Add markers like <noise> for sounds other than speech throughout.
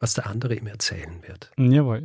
was der andere ihm erzählen wird. Jawohl.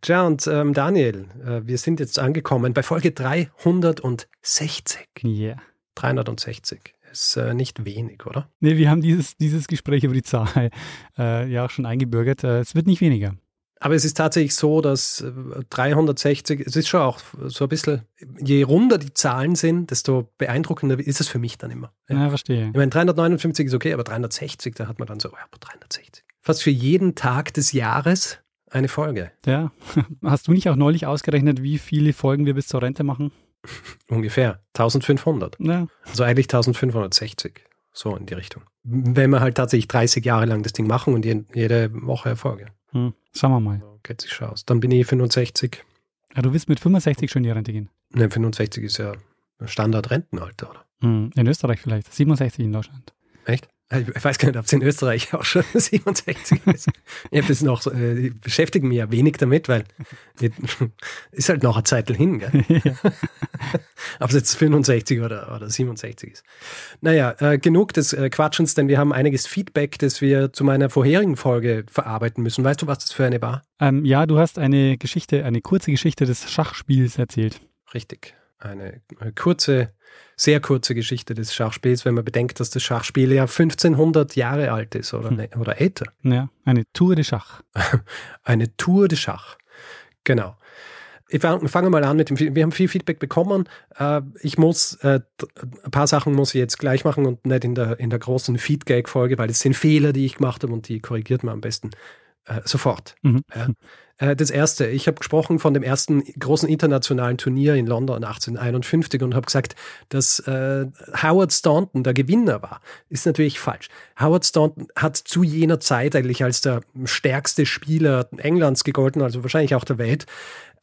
Tja, und ähm, Daniel, äh, wir sind jetzt angekommen bei Folge 360. Ja. Yeah. 360 ist äh, nicht wenig, oder? Nee, wir haben dieses, dieses Gespräch über die Zahl äh, ja auch schon eingebürgert. Äh, es wird nicht weniger. Aber es ist tatsächlich so, dass 360, äh, es ist schon auch so ein bisschen, je runder die Zahlen sind, desto beeindruckender ist es für mich dann immer. Ja, ja verstehe. Ich meine, 359 ist okay, aber 360, da hat man dann so, ja, 360. Fast für jeden Tag des Jahres eine Folge. Ja. <laughs> Hast du nicht auch neulich ausgerechnet, wie viele Folgen wir bis zur Rente machen? Ungefähr 1500. Ja. Also eigentlich 1560. So in die Richtung. Wenn wir halt tatsächlich 30 Jahre lang das Ding machen und jede Woche Erfolge. Hm. Schauen wir mal. Geht sich schon aus. Dann bin ich 65. Ja, du willst mit 65 schon in die Rente gehen? Ne, 65 ist ja Standard-Rentenalter, oder? Hm. In Österreich vielleicht. 67 in Deutschland. Echt? Ich weiß gar nicht, ob es in Österreich auch schon <laughs> 67 ist. ich habe das noch, äh, beschäftige mich ja wenig damit, weil <laughs> ist halt noch eine Zeit hin, gell? <laughs> Ja. ob es jetzt 65 oder, oder 67 ist. Naja, äh, genug des äh, Quatschens, denn wir haben einiges Feedback, das wir zu meiner vorherigen Folge verarbeiten müssen. Weißt du, was das für eine war? Ähm, ja, du hast eine Geschichte, eine kurze Geschichte des Schachspiels erzählt. Richtig. Eine kurze sehr kurze Geschichte des Schachspiels, wenn man bedenkt, dass das Schachspiel ja 1500 Jahre alt ist oder, hm. Ne, oder älter. Ja, eine Tour de Schach. <laughs> eine Tour de Schach. Genau. Ich fange mal an mit dem, wir haben viel Feedback bekommen. Äh, ich muss, äh, ein paar Sachen muss ich jetzt gleich machen und nicht in der, in der großen Feedback-Folge, weil es sind Fehler, die ich gemacht habe und die korrigiert man am besten äh, sofort. Mhm. Ja. Äh, das erste, ich habe gesprochen von dem ersten großen internationalen Turnier in London 1851 und habe gesagt, dass äh, Howard Staunton der Gewinner war. Ist natürlich falsch. Howard Staunton hat zu jener Zeit eigentlich als der stärkste Spieler Englands gegolten, also wahrscheinlich auch der Welt.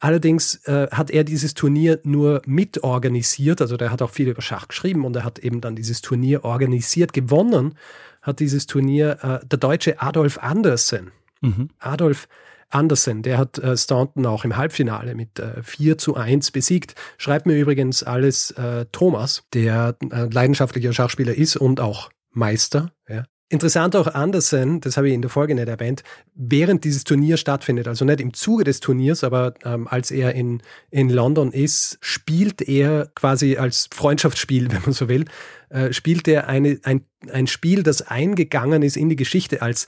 Allerdings äh, hat er dieses Turnier nur mitorganisiert, also der hat auch viel über Schach geschrieben und er hat eben dann dieses Turnier organisiert. Gewonnen hat dieses Turnier äh, der Deutsche Adolf Andersen. Mhm. Adolf Andersen, der hat äh, Staunton auch im Halbfinale mit äh, 4 zu 1 besiegt. Schreibt mir übrigens alles äh, Thomas, der äh, leidenschaftlicher Schachspieler ist und auch Meister. Ja. Interessant auch Andersen, das habe ich in der Folge nicht erwähnt, während dieses Turnier stattfindet, also nicht im Zuge des Turniers, aber ähm, als er in, in London ist, spielt er quasi als Freundschaftsspiel, <laughs> wenn man so will, äh, spielt er eine, ein, ein Spiel, das eingegangen ist in die Geschichte als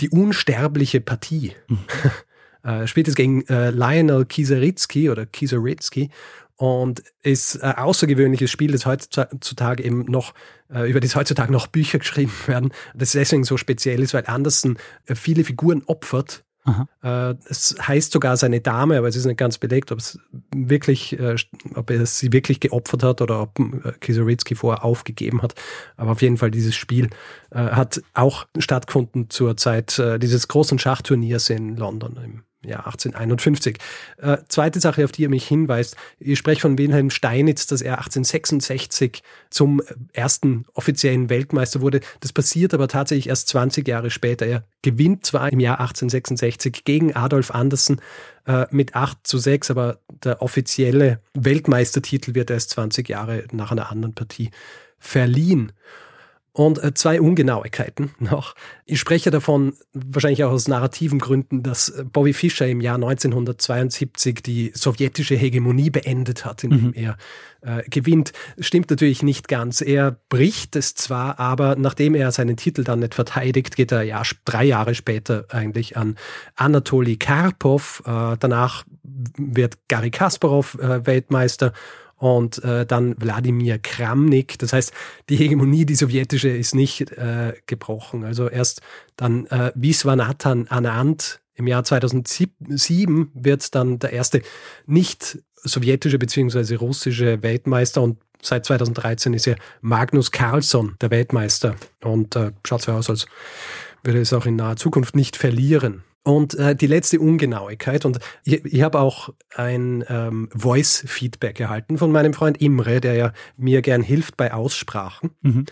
die unsterbliche Partie. Mhm. <laughs> äh, spielt es gegen äh, Lionel Kieseritsky oder Kieseritsky und ist ein außergewöhnliches Spiel, das heutzutage eben noch, äh, über das heutzutage noch Bücher geschrieben werden. Das deswegen so speziell ist, weil Anderson äh, viele Figuren opfert äh, es heißt sogar seine Dame, aber es ist nicht ganz belegt, ob es wirklich, äh, ob er sie wirklich geopfert hat oder ob äh, Kisoritzky vorher aufgegeben hat. Aber auf jeden Fall dieses Spiel hat auch stattgefunden zur Zeit dieses großen Schachturniers in London im ja, 1851. Äh, zweite Sache, auf die er mich hinweist, ich spreche von Wilhelm Steinitz, dass er 1866 zum ersten offiziellen Weltmeister wurde. Das passiert aber tatsächlich erst 20 Jahre später. Er gewinnt zwar im Jahr 1866 gegen Adolf Andersen äh, mit 8 zu 6, aber der offizielle Weltmeistertitel wird erst 20 Jahre nach einer anderen Partie verliehen. Und äh, zwei Ungenauigkeiten <laughs> noch. Ich spreche davon wahrscheinlich auch aus narrativen Gründen, dass äh, Bobby Fischer im Jahr 1972 die sowjetische Hegemonie beendet hat, indem mhm. er äh, gewinnt. Stimmt natürlich nicht ganz. Er bricht es zwar, aber nachdem er seinen Titel dann nicht verteidigt, geht er ja drei Jahre später eigentlich an Anatoli Karpov. Äh, danach wird Gary Kasparov äh, Weltmeister und äh, dann Wladimir Kramnik. Das heißt, die Hegemonie, die sowjetische, ist nicht äh, gebrochen. Also erst dann äh, Viswanathan Anand im Jahr 2007 wird dann der erste nicht sowjetische bzw. russische Weltmeister und seit 2013 ist ja Magnus Carlsson der Weltmeister und äh, schaut so aus, als würde es auch in naher Zukunft nicht verlieren. Und äh, die letzte Ungenauigkeit, und ich, ich habe auch ein ähm, Voice-Feedback erhalten von meinem Freund Imre, der ja mir gern hilft bei Aussprachen. Mhm.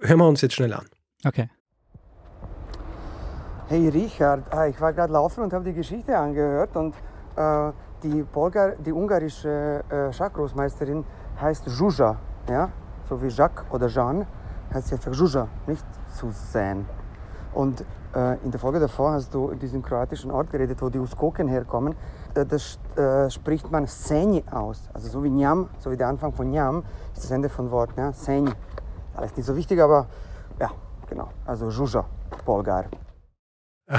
Hören wir uns jetzt schnell an. Okay. Hey Richard, ah, ich war gerade laufen und habe die Geschichte angehört und äh, die, Bulgar, die ungarische äh, Schachgroßmeisterin heißt Zsuzsa, ja? so wie Jacques oder Jean, heißt sie einfach Zsuzsa, nicht Susan. Und äh, in der Folge davor hast du in diesem kroatischen Ort geredet, wo die Uskoken herkommen. Äh, das äh, spricht man Senj aus. Also so wie Njam, so wie der Anfang von Njam, ist das Ende von Wort. Ja? Senj. Alles nicht so wichtig, aber ja, genau. Also Zsuzsa, Bulgar. <laughs>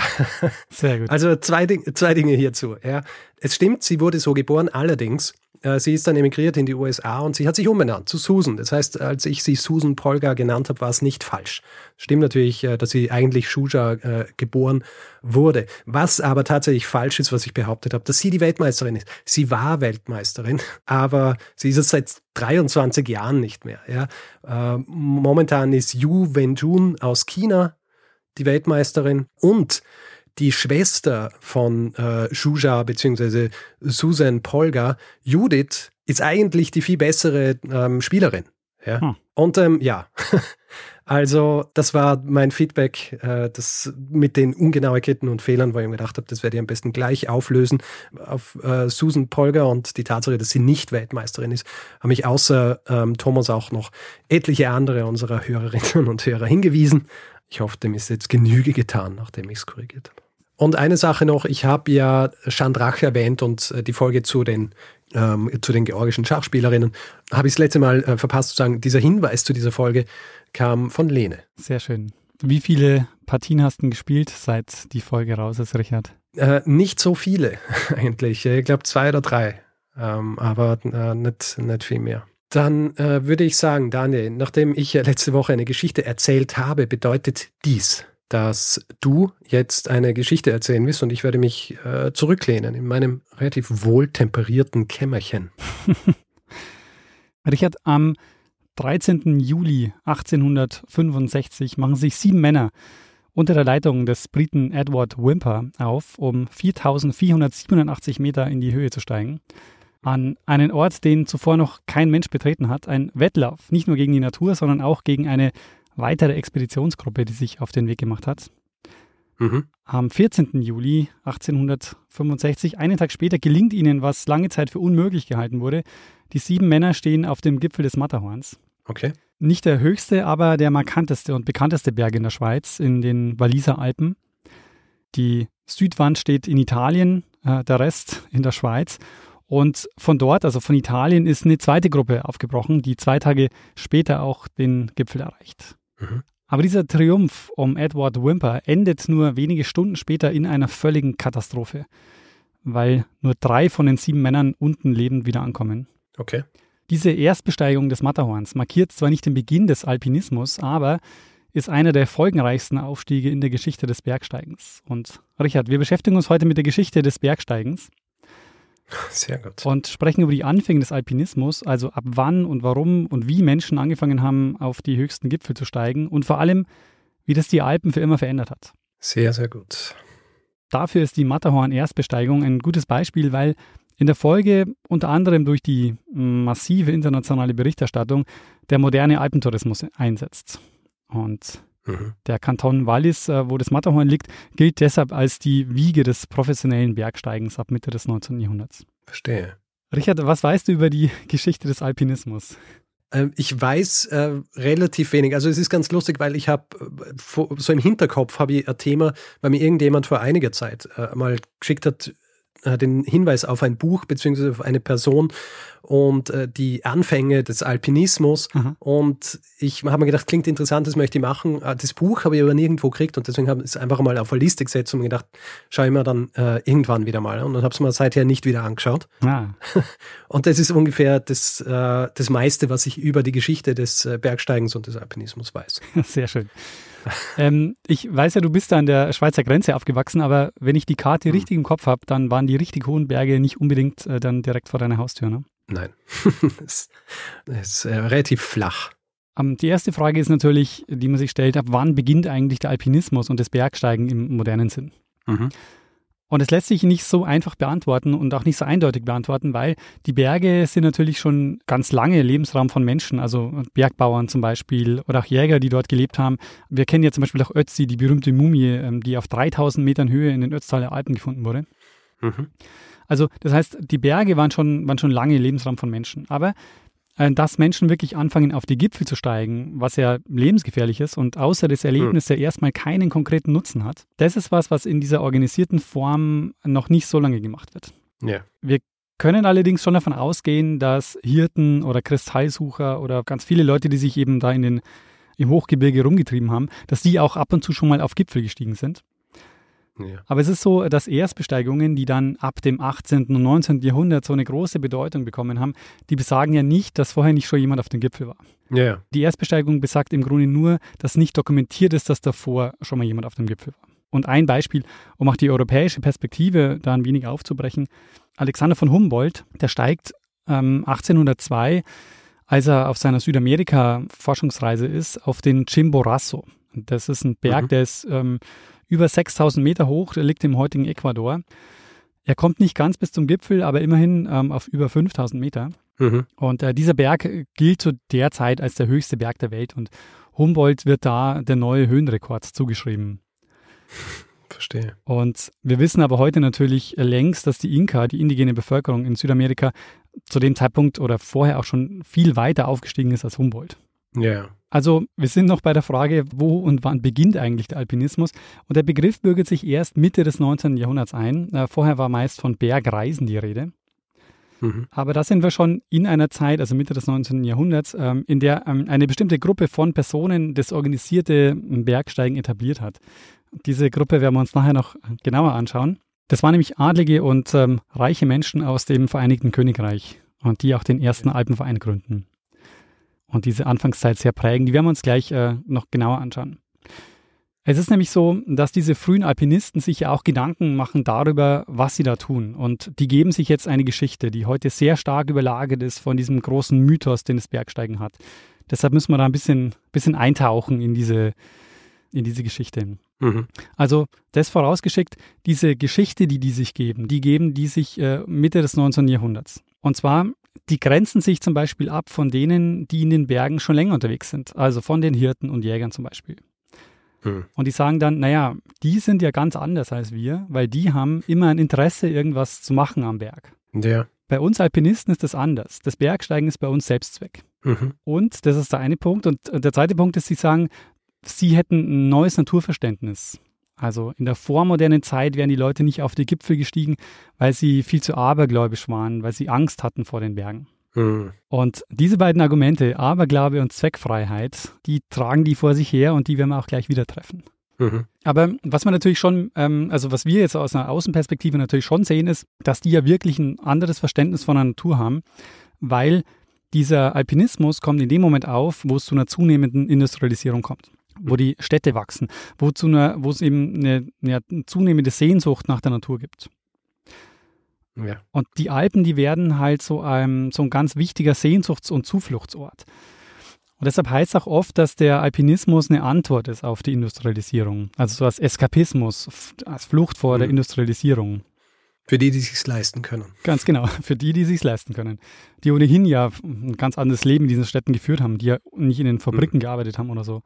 Sehr gut. Also zwei, Ding, zwei Dinge hierzu. Ja. Es stimmt, sie wurde so geboren, allerdings sie ist dann emigriert in die USA und sie hat sich umbenannt zu Susan. Das heißt, als ich sie Susan Polga genannt habe, war es nicht falsch. Stimmt natürlich, äh, dass sie eigentlich Shuja äh, geboren wurde. Was aber tatsächlich falsch ist, was ich behauptet habe, dass sie die Weltmeisterin ist. Sie war Weltmeisterin, <laughs> aber sie ist es seit 23 Jahren nicht mehr. Ja. Äh, momentan ist Yu Wenjun aus China die Weltmeisterin und die Schwester von äh, Shuja bzw. Susan Polga, Judith, ist eigentlich die viel bessere ähm, Spielerin. Ja? Hm. Und ähm, ja, <laughs> also das war mein Feedback, äh, das mit den Ungenauigkeiten und Fehlern, wo ich mir gedacht habe, das werde ich am besten gleich auflösen. Auf äh, Susan Polga und die Tatsache, dass sie nicht Weltmeisterin ist, haben mich außer ähm, Thomas auch noch etliche andere unserer Hörerinnen und Hörer hingewiesen. Ich hoffe, dem ist jetzt Genüge getan, nachdem ich es korrigiert habe. Und eine Sache noch, ich habe ja Chandrach erwähnt und äh, die Folge zu den, ähm, zu den georgischen Schachspielerinnen habe ich das letzte Mal äh, verpasst zu sagen. Dieser Hinweis zu dieser Folge kam von Lene. Sehr schön. Wie viele Partien hast du gespielt, seit die Folge raus ist, Richard? Äh, nicht so viele <laughs> eigentlich. Ich glaube zwei oder drei, ähm, aber äh, nicht, nicht viel mehr. Dann äh, würde ich sagen, Daniel, nachdem ich letzte Woche eine Geschichte erzählt habe, bedeutet dies, dass du jetzt eine Geschichte erzählen wirst und ich werde mich äh, zurücklehnen in meinem relativ wohltemperierten Kämmerchen. <laughs> Richard, am 13. Juli 1865 machen sich sieben Männer unter der Leitung des Briten Edward Wimper auf, um 4487 Meter in die Höhe zu steigen an einen Ort, den zuvor noch kein Mensch betreten hat. Ein Wettlauf, nicht nur gegen die Natur, sondern auch gegen eine weitere Expeditionsgruppe, die sich auf den Weg gemacht hat. Mhm. Am 14. Juli 1865, einen Tag später, gelingt ihnen, was lange Zeit für unmöglich gehalten wurde. Die sieben Männer stehen auf dem Gipfel des Matterhorns. Okay. Nicht der höchste, aber der markanteste und bekannteste Berg in der Schweiz, in den Walliser Alpen. Die Südwand steht in Italien, äh, der Rest in der Schweiz. Und von dort, also von Italien, ist eine zweite Gruppe aufgebrochen, die zwei Tage später auch den Gipfel erreicht. Mhm. Aber dieser Triumph um Edward Wimper endet nur wenige Stunden später in einer völligen Katastrophe, weil nur drei von den sieben Männern unten lebend wieder ankommen. Okay. Diese Erstbesteigung des Matterhorns markiert zwar nicht den Beginn des Alpinismus, aber ist einer der folgenreichsten Aufstiege in der Geschichte des Bergsteigens. Und Richard, wir beschäftigen uns heute mit der Geschichte des Bergsteigens. Sehr gut. Und sprechen über die Anfänge des Alpinismus, also ab wann und warum und wie Menschen angefangen haben, auf die höchsten Gipfel zu steigen und vor allem, wie das die Alpen für immer verändert hat. Sehr, sehr gut. Dafür ist die Matterhorn-Erstbesteigung ein gutes Beispiel, weil in der Folge unter anderem durch die massive internationale Berichterstattung der moderne Alpentourismus einsetzt. Und Mhm. Der Kanton Wallis, äh, wo das Matterhorn liegt, gilt deshalb als die Wiege des professionellen Bergsteigens ab Mitte des 19. Jahrhunderts. Verstehe. Richard, was weißt du über die <laughs> Geschichte des Alpinismus? Ähm, ich weiß äh, relativ wenig. Also es ist ganz lustig, weil ich habe äh, so im Hinterkopf habe ich ein Thema, weil mir irgendjemand vor einiger Zeit äh, mal geschickt hat, den Hinweis auf ein Buch beziehungsweise auf eine Person und äh, die Anfänge des Alpinismus. Mhm. Und ich habe mir gedacht, klingt interessant, das möchte ich machen. Äh, das Buch habe ich aber nirgendwo gekriegt und deswegen habe ich es einfach mal auf eine Liste gesetzt und mir gedacht, schaue ich mir dann äh, irgendwann wieder mal. Und dann habe es mir seither nicht wieder angeschaut. Ah. <laughs> Und das ist ungefähr das, äh, das meiste, was ich über die Geschichte des äh, Bergsteigens und des Alpinismus weiß. <laughs> Sehr schön <laughs> ähm, ich weiß ja, du bist da an der Schweizer Grenze aufgewachsen, aber wenn ich die Karte mhm. richtig im Kopf habe, dann waren die richtig hohen Berge nicht unbedingt äh, dann direkt vor deiner Haustür, ne? Nein, <laughs> das ist äh, relativ flach. Um, ähm, die erste Frage ist natürlich, die man sich stellt, ab wann beginnt eigentlich der Alpinismus und das Bergsteigen im modernen Sinn? Mhm. Und es lässt sich nicht so einfach beantworten und auch nicht so eindeutig beantworten, weil die Berge sind natürlich schon ganz lange Lebensraum von Menschen, also Bergbauern zum Beispiel oder auch Jäger, die dort gelebt haben. Wir kennen ja zum Beispiel auch Ötzi, die berühmte Mumie, ähm, die auf 3000 Metern Höhe in den Ötztaler Alpen gefunden wurde. Mhm. Also das heißt, die Berge waren schon, waren schon lange Lebensraum von Menschen. Aber dass Menschen wirklich anfangen, auf die Gipfel zu steigen, was ja lebensgefährlich ist und außer des Erlebnisses ja erstmal keinen konkreten Nutzen hat, das ist was, was in dieser organisierten Form noch nicht so lange gemacht wird. Ja. Wir können allerdings schon davon ausgehen, dass Hirten oder Kristallsucher oder ganz viele Leute, die sich eben da in den, im Hochgebirge rumgetrieben haben, dass die auch ab und zu schon mal auf Gipfel gestiegen sind. Ja. Aber es ist so, dass Erstbesteigungen, die dann ab dem 18. und 19. Jahrhundert so eine große Bedeutung bekommen haben, die besagen ja nicht, dass vorher nicht schon jemand auf dem Gipfel war. Ja. Die Erstbesteigung besagt im Grunde nur, dass nicht dokumentiert ist, dass davor schon mal jemand auf dem Gipfel war. Und ein Beispiel, um auch die europäische Perspektive da ein wenig aufzubrechen. Alexander von Humboldt, der steigt ähm, 1802, als er auf seiner Südamerika-Forschungsreise ist, auf den Chimborazo. Das ist ein Berg, mhm. der ist ähm, über 6000 Meter hoch, der liegt im heutigen Ecuador. Er kommt nicht ganz bis zum Gipfel, aber immerhin ähm, auf über 5000 Meter. Mhm. Und äh, dieser Berg gilt zu der Zeit als der höchste Berg der Welt und Humboldt wird da der neue Höhenrekord zugeschrieben. Verstehe. Und wir wissen aber heute natürlich längst, dass die Inka, die indigene Bevölkerung in Südamerika, zu dem Zeitpunkt oder vorher auch schon viel weiter aufgestiegen ist als Humboldt. Ja. Also wir sind noch bei der Frage, wo und wann beginnt eigentlich der Alpinismus? Und der Begriff bürgert sich erst Mitte des 19. Jahrhunderts ein. Äh, vorher war meist von Bergreisen die Rede. Mhm. Aber da sind wir schon in einer Zeit, also Mitte des 19. Jahrhunderts, ähm, in der ähm, eine bestimmte Gruppe von Personen das organisierte Bergsteigen etabliert hat. Diese Gruppe werden wir uns nachher noch genauer anschauen. Das waren nämlich adlige und ähm, reiche Menschen aus dem Vereinigten Königreich und die auch den ersten Alpenverein gründen und diese Anfangszeit sehr prägen. Die werden wir uns gleich äh, noch genauer anschauen. Es ist nämlich so, dass diese frühen Alpinisten sich ja auch Gedanken machen darüber, was sie da tun. Und die geben sich jetzt eine Geschichte, die heute sehr stark überlagert ist von diesem großen Mythos, den das Bergsteigen hat. Deshalb müssen wir da ein bisschen, bisschen eintauchen in diese, in diese Geschichte. Mhm. Also das vorausgeschickt, diese Geschichte, die die sich geben, die geben die sich äh, Mitte des 19. Jahrhunderts. Und zwar die grenzen sich zum Beispiel ab von denen, die in den Bergen schon länger unterwegs sind, also von den Hirten und Jägern zum Beispiel. Hm. Und die sagen dann, naja, die sind ja ganz anders als wir, weil die haben immer ein Interesse, irgendwas zu machen am Berg. Ja. Bei uns Alpinisten ist das anders. Das Bergsteigen ist bei uns Selbstzweck. Mhm. Und das ist der eine Punkt. Und der zweite Punkt ist, sie sagen, sie hätten ein neues Naturverständnis. Also in der vormodernen Zeit wären die Leute nicht auf die Gipfel gestiegen, weil sie viel zu abergläubisch waren, weil sie Angst hatten vor den Bergen. Mhm. Und diese beiden Argumente, Aberglaube und Zweckfreiheit, die tragen die vor sich her und die werden wir auch gleich wieder treffen. Mhm. Aber was man natürlich schon, ähm, also was wir jetzt aus einer Außenperspektive natürlich schon sehen, ist, dass die ja wirklich ein anderes Verständnis von der Natur haben, weil dieser Alpinismus kommt in dem Moment auf, wo es zu einer zunehmenden Industrialisierung kommt wo die Städte wachsen, wo, es eben eine, eine zunehmende Sehnsucht nach der Natur gibt. Ja. Und die Alpen, die werden halt so ein, so ein ganz wichtiger Sehnsuchts- und Zufluchtsort. Und deshalb heißt es auch oft, dass der Alpinismus eine Antwort ist auf die Industrialisierung. Also so als Eskapismus, als Flucht vor mhm. der Industrialisierung. Für die, die sich leisten können. Ganz genau, <laughs> für die, die sich leisten können. Die ohnehin ja ein ganz anderes Leben in diesen Städten geführt haben, die ja nicht in den Fabriken mhm. gearbeitet haben oder so.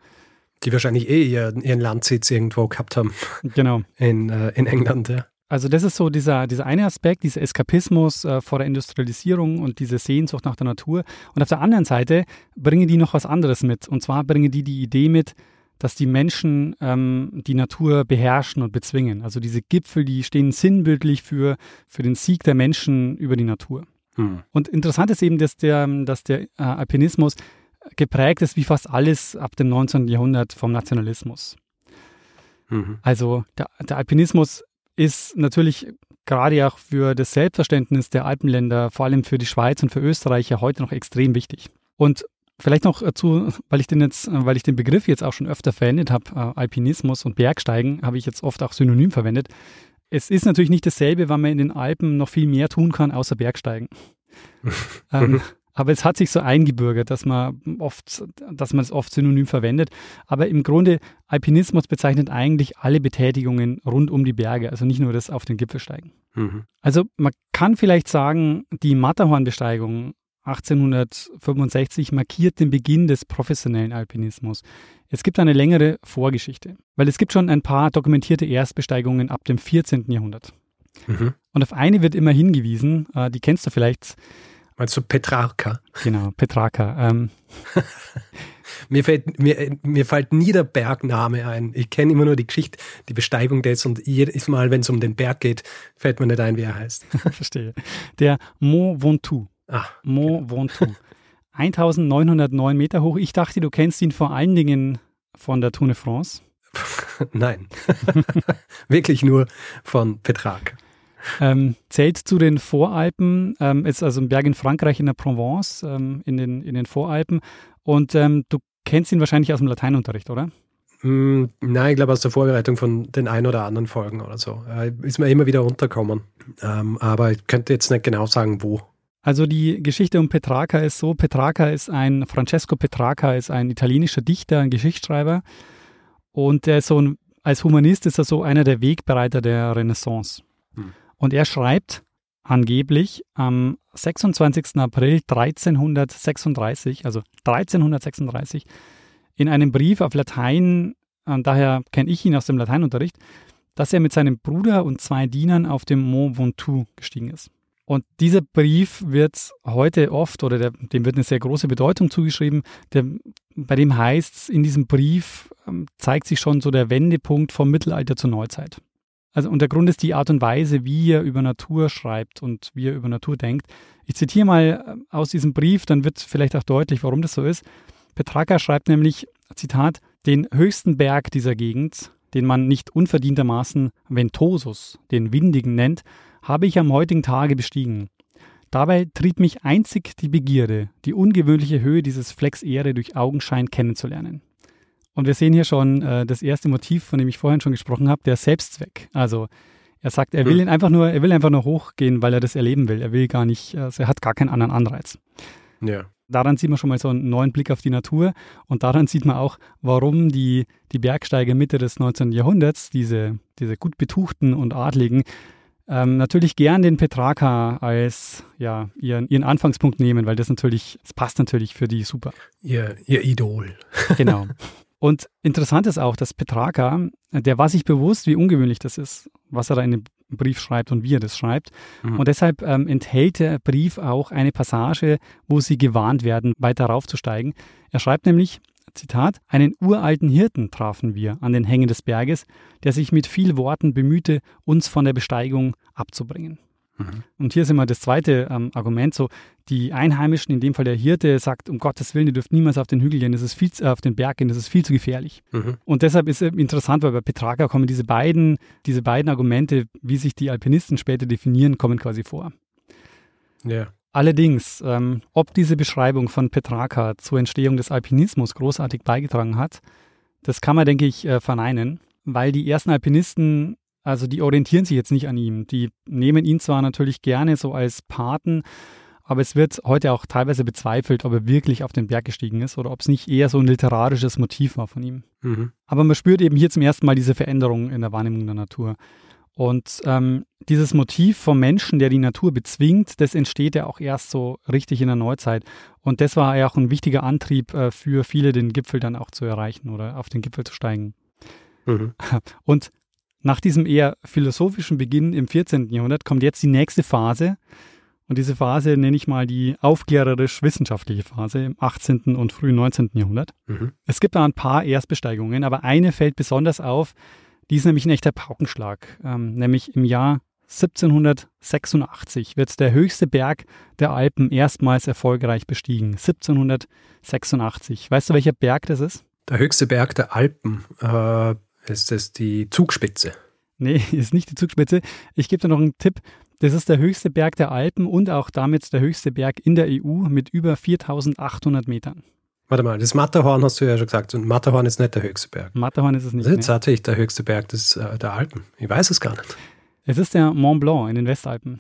Die wahrscheinlich eh ihren, ihren Landsitz irgendwo gehabt haben. Genau. In, äh, in England, ja. Also das ist so dieser, dieser eine Aspekt, dieser Eskapismus äh, vor der Industrialisierung und diese Sehnsucht nach der Natur. Und auf der anderen Seite bringen die noch was anderes mit. Und zwar bringen die die Idee mit, dass die Menschen ähm, die Natur beherrschen und bezwingen. Also diese Gipfel, die stehen sinnbildlich für, für den Sieg der Menschen über die Natur. Hm. Und interessant ist eben, dass der, dass der äh, Alpinismus geprägt ist wie fast alles ab dem 19. Jahrhundert vom Nationalismus. Mhm. Also der, der Alpinismus ist natürlich gerade auch für das Selbstverständnis der Alpenländer, vor allem für die Schweiz und für Österreich ja heute noch extrem wichtig. Und vielleicht noch dazu, weil ich den jetzt, weil ich den Begriff jetzt auch schon öfter verwendet habe, äh, Alpinismus und Bergsteigen, habe ich jetzt oft auch synonym verwendet. Es ist natürlich nicht dasselbe, weil man in den Alpen noch viel mehr tun kann, außer Bergsteigen. <laughs> ähm, <laughs> Aber es hat sich so eingebürgert, dass man oft, dass man es oft synonym verwendet. Aber im Grunde, Alpinismus bezeichnet eigentlich alle Betätigungen rund um die Berge, also nicht nur das auf den Gipfel steigen. Mhm. Also man kann vielleicht sagen, die Matterhornbesteigung 1865 markiert den Beginn des professionellen Alpinismus. Es gibt eine längere Vorgeschichte, weil es gibt schon ein paar dokumentierte Erstbesteigungen ab dem 14. Jahrhundert. Mhm. Und auf eine wird immer hingewiesen, äh, die kennst du vielleicht. Meinst du Petrarca? Genau, Petrarca. Ähm. <laughs> mir, fällt, mir, mir fällt nie der Bergname ein. Ich kenne immer nur die Geschichte, die Besteigung des und jedes Mal, wenn es um den Berg geht, fällt mir nicht ein, wie er heißt. <laughs> Verstehe. Der Mont Ventoux. Ah, Mont Ventoux. 1909 Meter hoch. Ich dachte, du kennst ihn vor allen Dingen von der Tour de France. <laughs> Nein, wirklich nur von Petrarch. Ähm, zählt zu den Voralpen, ähm, ist also ein Berg in Frankreich in der Provence, ähm, in, den, in den Voralpen. Und ähm, du kennst ihn wahrscheinlich aus dem Lateinunterricht, oder? Mm, nein, ich glaube aus der Vorbereitung von den ein oder anderen Folgen oder so. Äh, ist mir immer wieder runtergekommen. Ähm, aber ich könnte jetzt nicht genau sagen, wo. Also die Geschichte um Petrarca ist so, Petrarca ist ein, Francesco Petrarca ist ein italienischer Dichter, ein Geschichtsschreiber und der ist so ein, als Humanist ist er so einer der Wegbereiter der Renaissance. Und er schreibt angeblich am 26. April 1336, also 1336, in einem Brief auf Latein, und daher kenne ich ihn aus dem Lateinunterricht, dass er mit seinem Bruder und zwei Dienern auf dem Mont Ventoux gestiegen ist. Und dieser Brief wird heute oft oder der, dem wird eine sehr große Bedeutung zugeschrieben. Der, bei dem heißt es, in diesem Brief ähm, zeigt sich schon so der Wendepunkt vom Mittelalter zur Neuzeit. Also, und der Grund ist die Art und Weise, wie er über Natur schreibt und wie er über Natur denkt. Ich zitiere mal äh, aus diesem Brief, dann wird vielleicht auch deutlich, warum das so ist. Petrarca schreibt nämlich, Zitat, den höchsten Berg dieser Gegend, den man nicht unverdientermaßen Ventosus, den Windigen nennt, habe ich am heutigen Tage bestiegen. Dabei trieb mich einzig die Begierde, die ungewöhnliche Höhe dieses Flecks Erde durch Augenschein kennenzulernen. Und wir sehen hier schon äh, das erste Motiv, von dem ich vorhin schon gesprochen habe, der Selbstzweck. Also er sagt, er will ihn einfach nur, er will einfach nur hochgehen, weil er das erleben will. Er will gar nicht, also er hat gar keinen anderen Anreiz. Ja. Daran sieht man schon mal so einen neuen Blick auf die Natur und daran sieht man auch, warum die, die Bergsteiger Mitte des 19. Jahrhunderts, diese, diese gut betuchten und Adligen, ähm, natürlich gern den Petrarca als ja, ihren, ihren Anfangspunkt nehmen, weil das natürlich, es passt natürlich für die super. Ihr, ihr Idol. genau. <laughs> Und interessant ist auch, dass Petrarca, der war sich bewusst, wie ungewöhnlich das ist, was er da in dem Brief schreibt und wie er das schreibt. Mhm. Und deshalb ähm, enthält der Brief auch eine Passage, wo sie gewarnt werden, weiter raufzusteigen. Er schreibt nämlich, Zitat, einen uralten Hirten trafen wir an den Hängen des Berges, der sich mit viel Worten bemühte, uns von der Besteigung abzubringen. Mhm. Und hier ist immer das zweite ähm, Argument, so die Einheimischen, in dem Fall der Hirte, sagt, um Gottes Willen, ihr dürft niemals auf den Hügel gehen, das ist viel, äh, auf den Berg gehen, das ist viel zu gefährlich. Mhm. Und deshalb ist es interessant, weil bei Petrarca kommen diese beiden, diese beiden Argumente, wie sich die Alpinisten später definieren, kommen quasi vor. Ja. Allerdings, ähm, ob diese Beschreibung von Petrarca zur Entstehung des Alpinismus großartig beigetragen hat, das kann man, denke ich, äh, verneinen, weil die ersten Alpinisten, also die orientieren sich jetzt nicht an ihm. Die nehmen ihn zwar natürlich gerne so als Paten, aber es wird heute auch teilweise bezweifelt, ob er wirklich auf den Berg gestiegen ist oder ob es nicht eher so ein literarisches Motiv war von ihm. Mhm. Aber man spürt eben hier zum ersten Mal diese Veränderung in der Wahrnehmung der Natur. Und ähm, dieses Motiv vom Menschen, der die Natur bezwingt, das entsteht ja auch erst so richtig in der Neuzeit. Und das war ja auch ein wichtiger Antrieb äh, für viele, den Gipfel dann auch zu erreichen oder auf den Gipfel zu steigen. Mhm. <laughs> Und nach diesem eher philosophischen Beginn im 14. Jahrhundert kommt jetzt die nächste Phase. Und diese Phase nenne ich mal die aufklärerisch-wissenschaftliche Phase im 18. und frühen 19. Jahrhundert. Mhm. Es gibt da ein paar Erstbesteigungen, aber eine fällt besonders auf, die ist nämlich ein echter Paukenschlag. Ähm, nämlich im Jahr 1786 wird der höchste Berg der Alpen erstmals erfolgreich bestiegen. 1786. Weißt du, welcher Berg das ist? Der höchste Berg der Alpen. Äh, ist das die Zugspitze? Nee, <laughs> ist nicht die Zugspitze. Ich gebe dir noch einen Tipp. Das ist der höchste Berg der Alpen und auch damit der höchste Berg in der EU mit über 4800 Metern. Warte mal, das Matterhorn hast du ja schon gesagt. Und Matterhorn ist nicht der höchste Berg. Matterhorn ist es nicht. Das ist tatsächlich der höchste Berg des, äh, der Alpen. Ich weiß es gar nicht. Es ist der Mont Blanc in den Westalpen.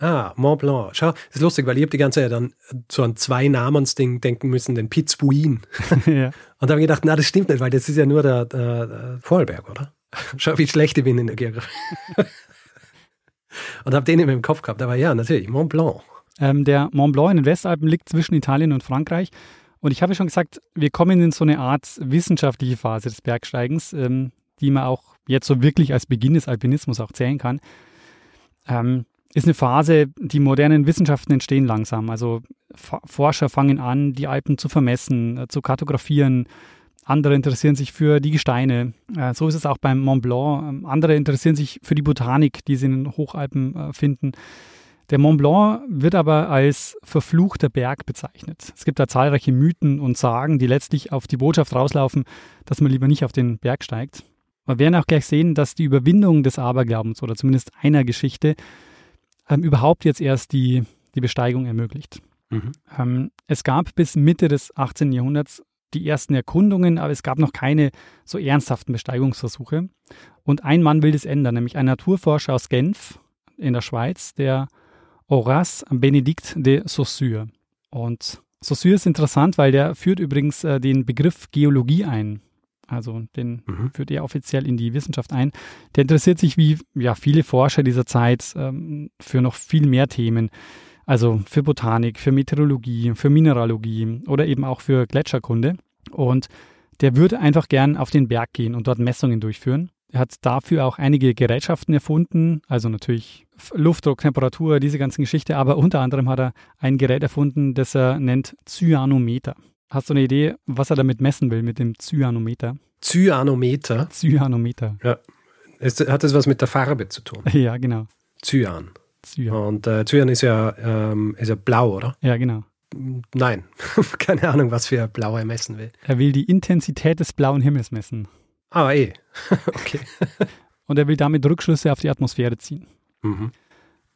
Ah, Mont Blanc. Schau, ist lustig, weil ich habe die ganze Zeit dann so ein Zwei-Namens-Ding denken müssen, den Pitzbuin. <laughs> ja. Und habe gedacht, na, das stimmt nicht, weil das ist ja nur der, der, der Vorarlberg, oder? <laughs> Schau, wie schlecht ich bin in der Geografie. <laughs> und habe den immer im Kopf gehabt. Aber ja, natürlich, Mont Blanc. Ähm, der Mont Blanc in den Westalpen liegt zwischen Italien und Frankreich. Und ich habe schon gesagt, wir kommen in so eine Art wissenschaftliche Phase des Bergsteigens, ähm, die man auch jetzt so wirklich als Beginn des Alpinismus auch zählen kann. Ähm, ist eine Phase, die modernen Wissenschaften entstehen langsam. Also Forscher fangen an, die Alpen zu vermessen, äh, zu kartografieren. Andere interessieren sich für die Gesteine. Äh, so ist es auch beim Mont Blanc. Ähm, andere interessieren sich für die Botanik, die sie in den Hochalpen äh, finden. Der Mont Blanc wird aber als verfluchter Berg bezeichnet. Es gibt da zahlreiche Mythen und Sagen, die letztlich auf die Botschaft rauslaufen, dass man lieber nicht auf den Berg steigt. Wir werden auch gleich sehen, dass die Überwindung des Aberglaubens oder zumindest einer Geschichte ähm, überhaupt jetzt erst die, die Besteigung ermöglicht. Mhm. Ähm, es gab bis Mitte des 18. Jahrhunderts die ersten Erkundungen, aber es gab noch keine so ernsthaften Besteigungsversuche. Und ein Mann will das ändern, nämlich ein Naturforscher aus Genf in der Schweiz, der Horace Benedict de Saussure. Und Saussure ist interessant, weil der führt übrigens äh, den Begriff Geologie ein also den mhm. führt er offiziell in die Wissenschaft ein. Der interessiert sich wie ja, viele Forscher dieser Zeit ähm, für noch viel mehr Themen. Also für Botanik, für Meteorologie, für Mineralogie oder eben auch für Gletscherkunde. Und der würde einfach gern auf den Berg gehen und dort Messungen durchführen. Er hat dafür auch einige Gerätschaften erfunden, also natürlich Luftdruck, Temperatur, diese ganzen Geschichte, aber unter anderem hat er ein Gerät erfunden, das er nennt Cyanometer. Hast du eine Idee, was er damit messen will mit dem Cyanometer? Cyanometer? Cyanometer. Ja. Es, hat das was mit der Farbe zu tun? <laughs> Ja, genau. Cyan. Cyan. Und äh, Cyan ist ja, ähm, ist ja blau, oder? Ja, genau. Nein, <laughs> keine Ahnung, was für blau er messen will. Er will die Intensität des blauen Himmels messen. Ah, eh. <laughs> okay. Und er will damit Rückschlüsse auf die Atmosphäre ziehen. Mhm.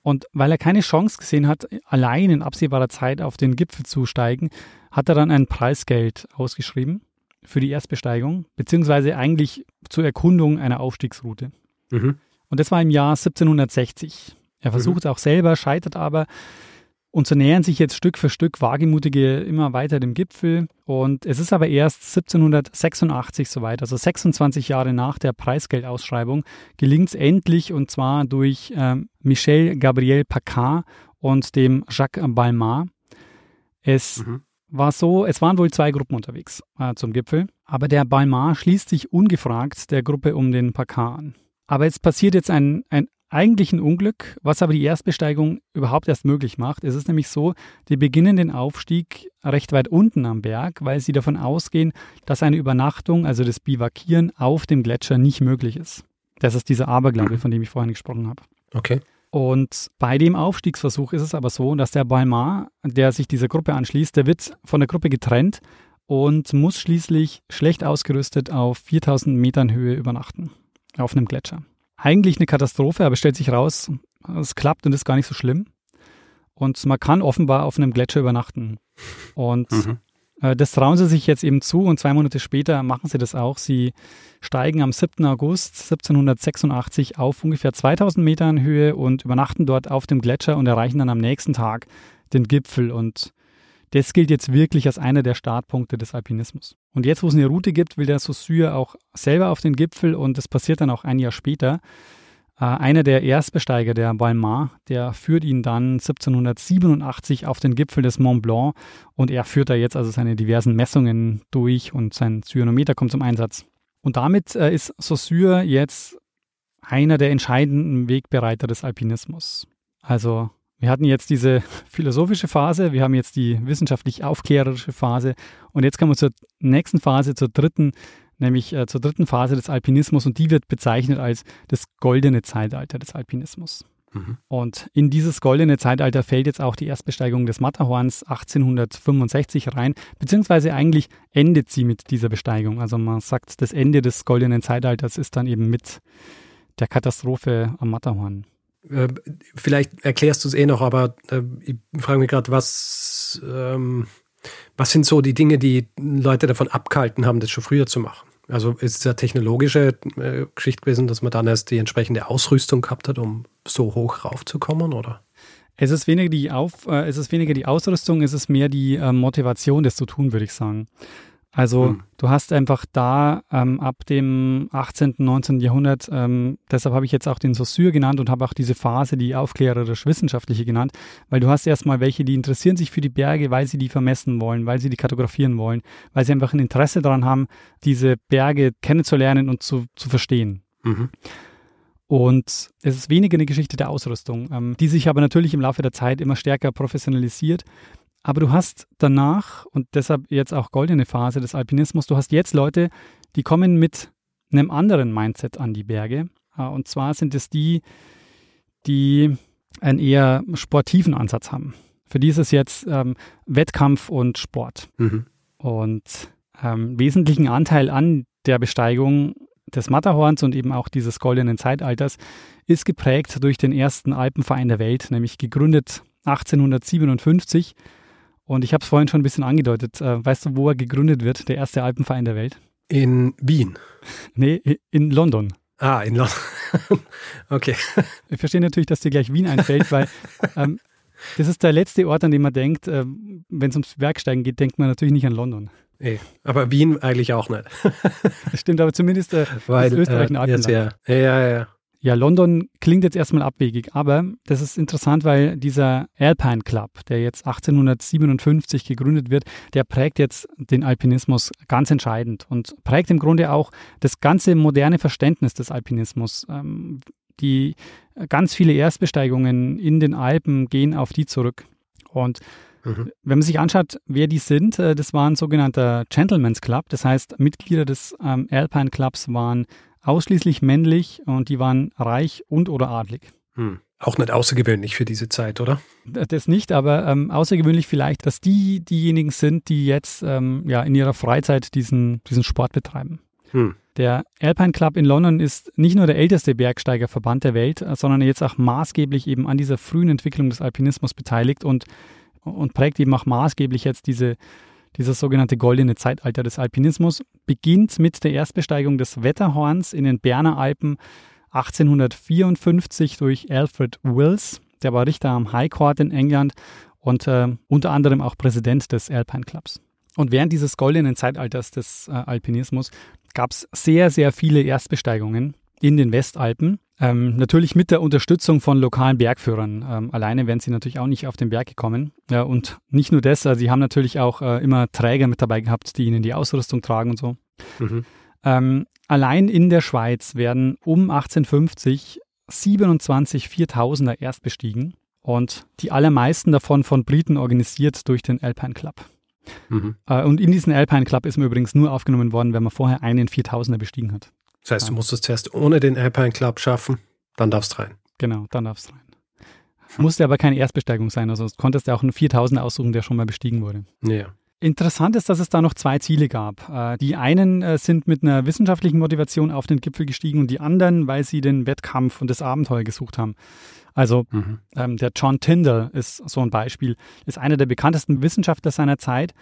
Und weil er keine Chance gesehen hat, allein in absehbarer Zeit auf den Gipfel zu steigen, hat er dann ein Preisgeld ausgeschrieben für die Erstbesteigung, beziehungsweise eigentlich zur Erkundung einer Aufstiegsroute. Mhm. Und das war im Jahr 1760. Er versucht mhm. auch selber, scheitert aber und so nähern sich jetzt Stück für Stück Wagemutige immer weiter dem Gipfel. Und es ist aber erst 1786 soweit, also 26 Jahre nach der Preisgeldausschreibung, gelingt es endlich und zwar durch ähm, Michel Gabriel Paccard und dem Jacques Balmar. Es mhm. war so, es waren wohl zwei Gruppen unterwegs äh, zum Gipfel, aber der Balmar schließt sich ungefragt der Gruppe um den Paccard an. Aber jetzt passiert jetzt ein, ein eigentlich ein Unglück, was aber die Erstbesteigung überhaupt erst möglich macht. Es ist nämlich so, die beginnen den Aufstieg recht weit unten am Berg, weil sie davon ausgehen, dass eine Übernachtung, also das Bivakieren auf dem Gletscher nicht möglich ist. Das ist dieser Aberglaube, von dem ich vorhin gesprochen habe. Okay. Und bei dem Aufstiegsversuch ist es aber so, dass der Balmar, der sich dieser Gruppe anschließt, der wird von der Gruppe getrennt und muss schließlich schlecht ausgerüstet auf 4000 Metern Höhe übernachten, auf einem Gletscher eigentlich eine Katastrophe, aber stellt sich raus, es klappt und ist gar nicht so schlimm. Und man kann offenbar auf einem Gletscher übernachten. Und mhm. äh, das trauen sie sich jetzt eben zu und zwei Monate später machen sie das auch. Sie steigen am 7. August 1786 auf ungefähr 2000 Metern Höhe und übernachten dort auf dem Gletscher und erreichen dann am nächsten Tag den Gipfel. Und das gilt jetzt wirklich als einer der Startpunkte des Alpinismus. Und jetzt, wo es eine Route gibt, will der Saussure auch selber auf den Gipfel und das passiert dann auch ein Jahr später. Äh, einer der Erstbesteiger, der Balmar, der führt ihn dann 1787 auf den Gipfel des Mont Blanc und er führt da jetzt also seine diversen Messungen durch und sein Cyanometer kommt zum Einsatz. Und damit äh, ist Saussure jetzt einer der entscheidenden Wegbereiter des Alpinismus. Also wir hatten jetzt diese philosophische Phase, wir haben jetzt die wissenschaftlich aufklärerische Phase und jetzt kommen wir zur nächsten Phase, zur dritten, nämlich äh, zur dritten Phase des Alpinismus und die wird bezeichnet als das goldene Zeitalter des Alpinismus. Mhm. Und in dieses goldene Zeitalter fällt jetzt auch die Erstbesteigung des Matterhorns 1865 rein, beziehungsweise eigentlich endet sie mit dieser Besteigung. Also man sagt, das Ende des goldenen Zeitalters ist dann eben mit der Katastrophe am Matterhorn. Äh, vielleicht erklärst du es eh noch, aber äh, ich frage mich gerade, was, ähm, was sind so die Dinge, die Leute davon abgehalten haben, das schon früher zu machen? Also ist es eine technologische äh, Geschichte gewesen, dass man dann erst die entsprechende Ausrüstung gehabt hat, um so hoch raufzukommen, oder? Es ist weniger die, Auf, äh, es ist weniger die Ausrüstung, es ist mehr die äh, Motivation, das zu tun, würde ich sagen. Also hm. du hast einfach da ähm, ab dem 18., 19. Jahrhundert, ähm, deshalb habe ich jetzt auch den Saussure genannt und habe auch diese Phase, die aufklärerisch-wissenschaftliche genannt, weil du hast erstmal welche, die interessieren sich für die Berge, weil sie die vermessen wollen, weil sie die kartografieren wollen, weil sie einfach ein Interesse daran haben, diese Berge kennenzulernen und zu, zu verstehen. Mhm. Und es ist weniger eine Geschichte der Ausrüstung, ähm, die sich aber natürlich im Laufe der Zeit immer stärker professionalisiert. Aber du hast danach, und deshalb jetzt auch goldene Phase des Alpinismus, du hast jetzt Leute, die kommen mit einem anderen Mindset an die Berge. Äh, und zwar sind es die, die einen eher sportiven Ansatz haben. Für die ist es jetzt ähm, Wettkampf und Sport. Mhm. Und ähm, wesentlichen Anteil an der Besteigung des Matterhorns und eben auch dieses goldenen Zeitalters ist geprägt durch den ersten Alpenverein der Welt, nämlich gegründet 1857 und ich habe es vorhin schon ein bisschen angedeutet. Äh, weißt du, wo er gegründet wird, der erste Alpenverein der Welt? In Wien. <laughs> Nee, in London. Ah, in London. <laughs> okay. Ich verstehe natürlich, dass dir gleich Wien einfällt, weil <laughs> ähm, das ist der letzte Ort, an dem man denkt, äh, wenn es ums Bergsteigen geht, denkt man natürlich nicht an London. Nee, aber Wien eigentlich auch nicht. das stimmt, aber zumindest äh, Weil, Österreich ein äh, ja, ja, ja, ja. Ja, London klingt jetzt erstmal abwegig, aber das ist interessant, weil dieser Alpine Club, der jetzt 1857 gegründet wird, der prägt jetzt den Alpinismus ganz entscheidend und prägt im Grunde auch das ganze moderne Verständnis des Alpinismus. Ähm, die ganz viele Erstbesteigungen in den Alpen gehen auf die zurück. Und mhm. wenn man sich anschaut, wer die sind, äh, das war ein sogenannter Gentleman's Club. Das heißt, Mitglieder des ähm, Alpine Clubs waren ausschließlich männlich und die waren reich und oder adlig. Hm. Auch nicht außergewöhnlich für diese Zeit, oder? Das nicht, aber ähm, außergewöhnlich vielleicht, dass die diejenigen sind, die jetzt ähm, ja in ihrer Freizeit diesen, diesen Sport betreiben. Hm. Der Alpine Club in London ist nicht nur der älteste Bergsteigerverband der Welt, sondern jetzt auch maßgeblich eben an dieser frühen Entwicklung des Alpinismus beteiligt und, und prägt eben auch maßgeblich jetzt diese dieses sogenannte goldene Zeitalter des Alpinismus beginnt mit der Erstbesteigung des Wetterhorns in den Berner Alpen 1854 durch Alfred Wills. Der war Richter am High Court in England und äh, unter anderem auch Präsident des Alpine Clubs. Und während dieses goldenen Zeitalters des äh, Alpinismus gab es sehr, sehr viele Erstbesteigungen in den Westalpen. Ähm, natürlich mit der Unterstützung von lokalen Bergführern. Ähm, alleine wären sie natürlich auch nicht auf den Berg gekommen. Ja, und nicht nur das, also sie haben natürlich auch äh, immer Träger mit dabei gehabt, die ihnen die Ausrüstung tragen und so. Mhm. Ähm, allein in der Schweiz werden um 1850 27 4000er erst bestiegen und die allermeisten davon von Briten organisiert durch den Alpine Club. Mhm. Äh, und in diesen Alpine Club ist man übrigens nur aufgenommen worden, wenn man vorher einen 4000er bestiegen hat. Das heißt, du musst es zuerst ohne den Alpine Club schaffen, dann darfst du rein. Genau, dann darfst du rein. Musste aber keine Erstbesteigung sein, also konntest du auch einen 4000 aussuchen, der schon mal bestiegen wurde. Ja. Interessant ist, dass es da noch zwei Ziele gab. Äh, die einen äh, sind mit einer wissenschaftlichen Motivation auf den Gipfel gestiegen und die anderen, weil sie den Wettkampf und das Abenteuer gesucht haben. Also mhm. ähm, der John Tyndall ist so ein Beispiel, ist einer der bekanntesten Wissenschaftler seiner Zeit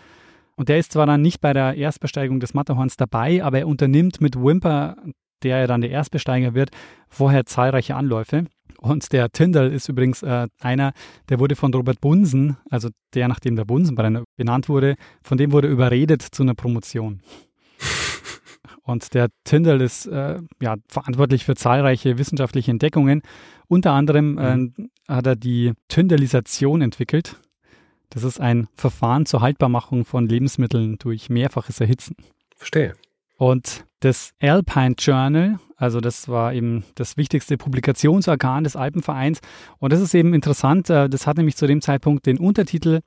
und der ist zwar dann nicht bei der Erstbesteigung des Matterhorns dabei, aber er unternimmt mit Wimper, der ja dann der Erstbesteiger wird, vorher zahlreiche Anläufe. Und der Tyndall ist übrigens äh, einer, der wurde von Robert Bunsen, also der, nachdem der Bunsenbrenner benannt wurde, von dem wurde überredet zu einer Promotion. <laughs> Und der Tyndall ist äh, ja, verantwortlich für zahlreiche wissenschaftliche Entdeckungen. Unter anderem äh, mhm. hat er die Tyndallisation entwickelt. Das ist ein Verfahren zur Haltbarmachung von Lebensmitteln durch mehrfaches Erhitzen. Verstehe. Und das Alpine Journal, also das war eben das wichtigste Publikationsorgan des Alpenvereins. Und das ist eben interessant, äh, das hat nämlich zu dem Zeitpunkt den Untertitel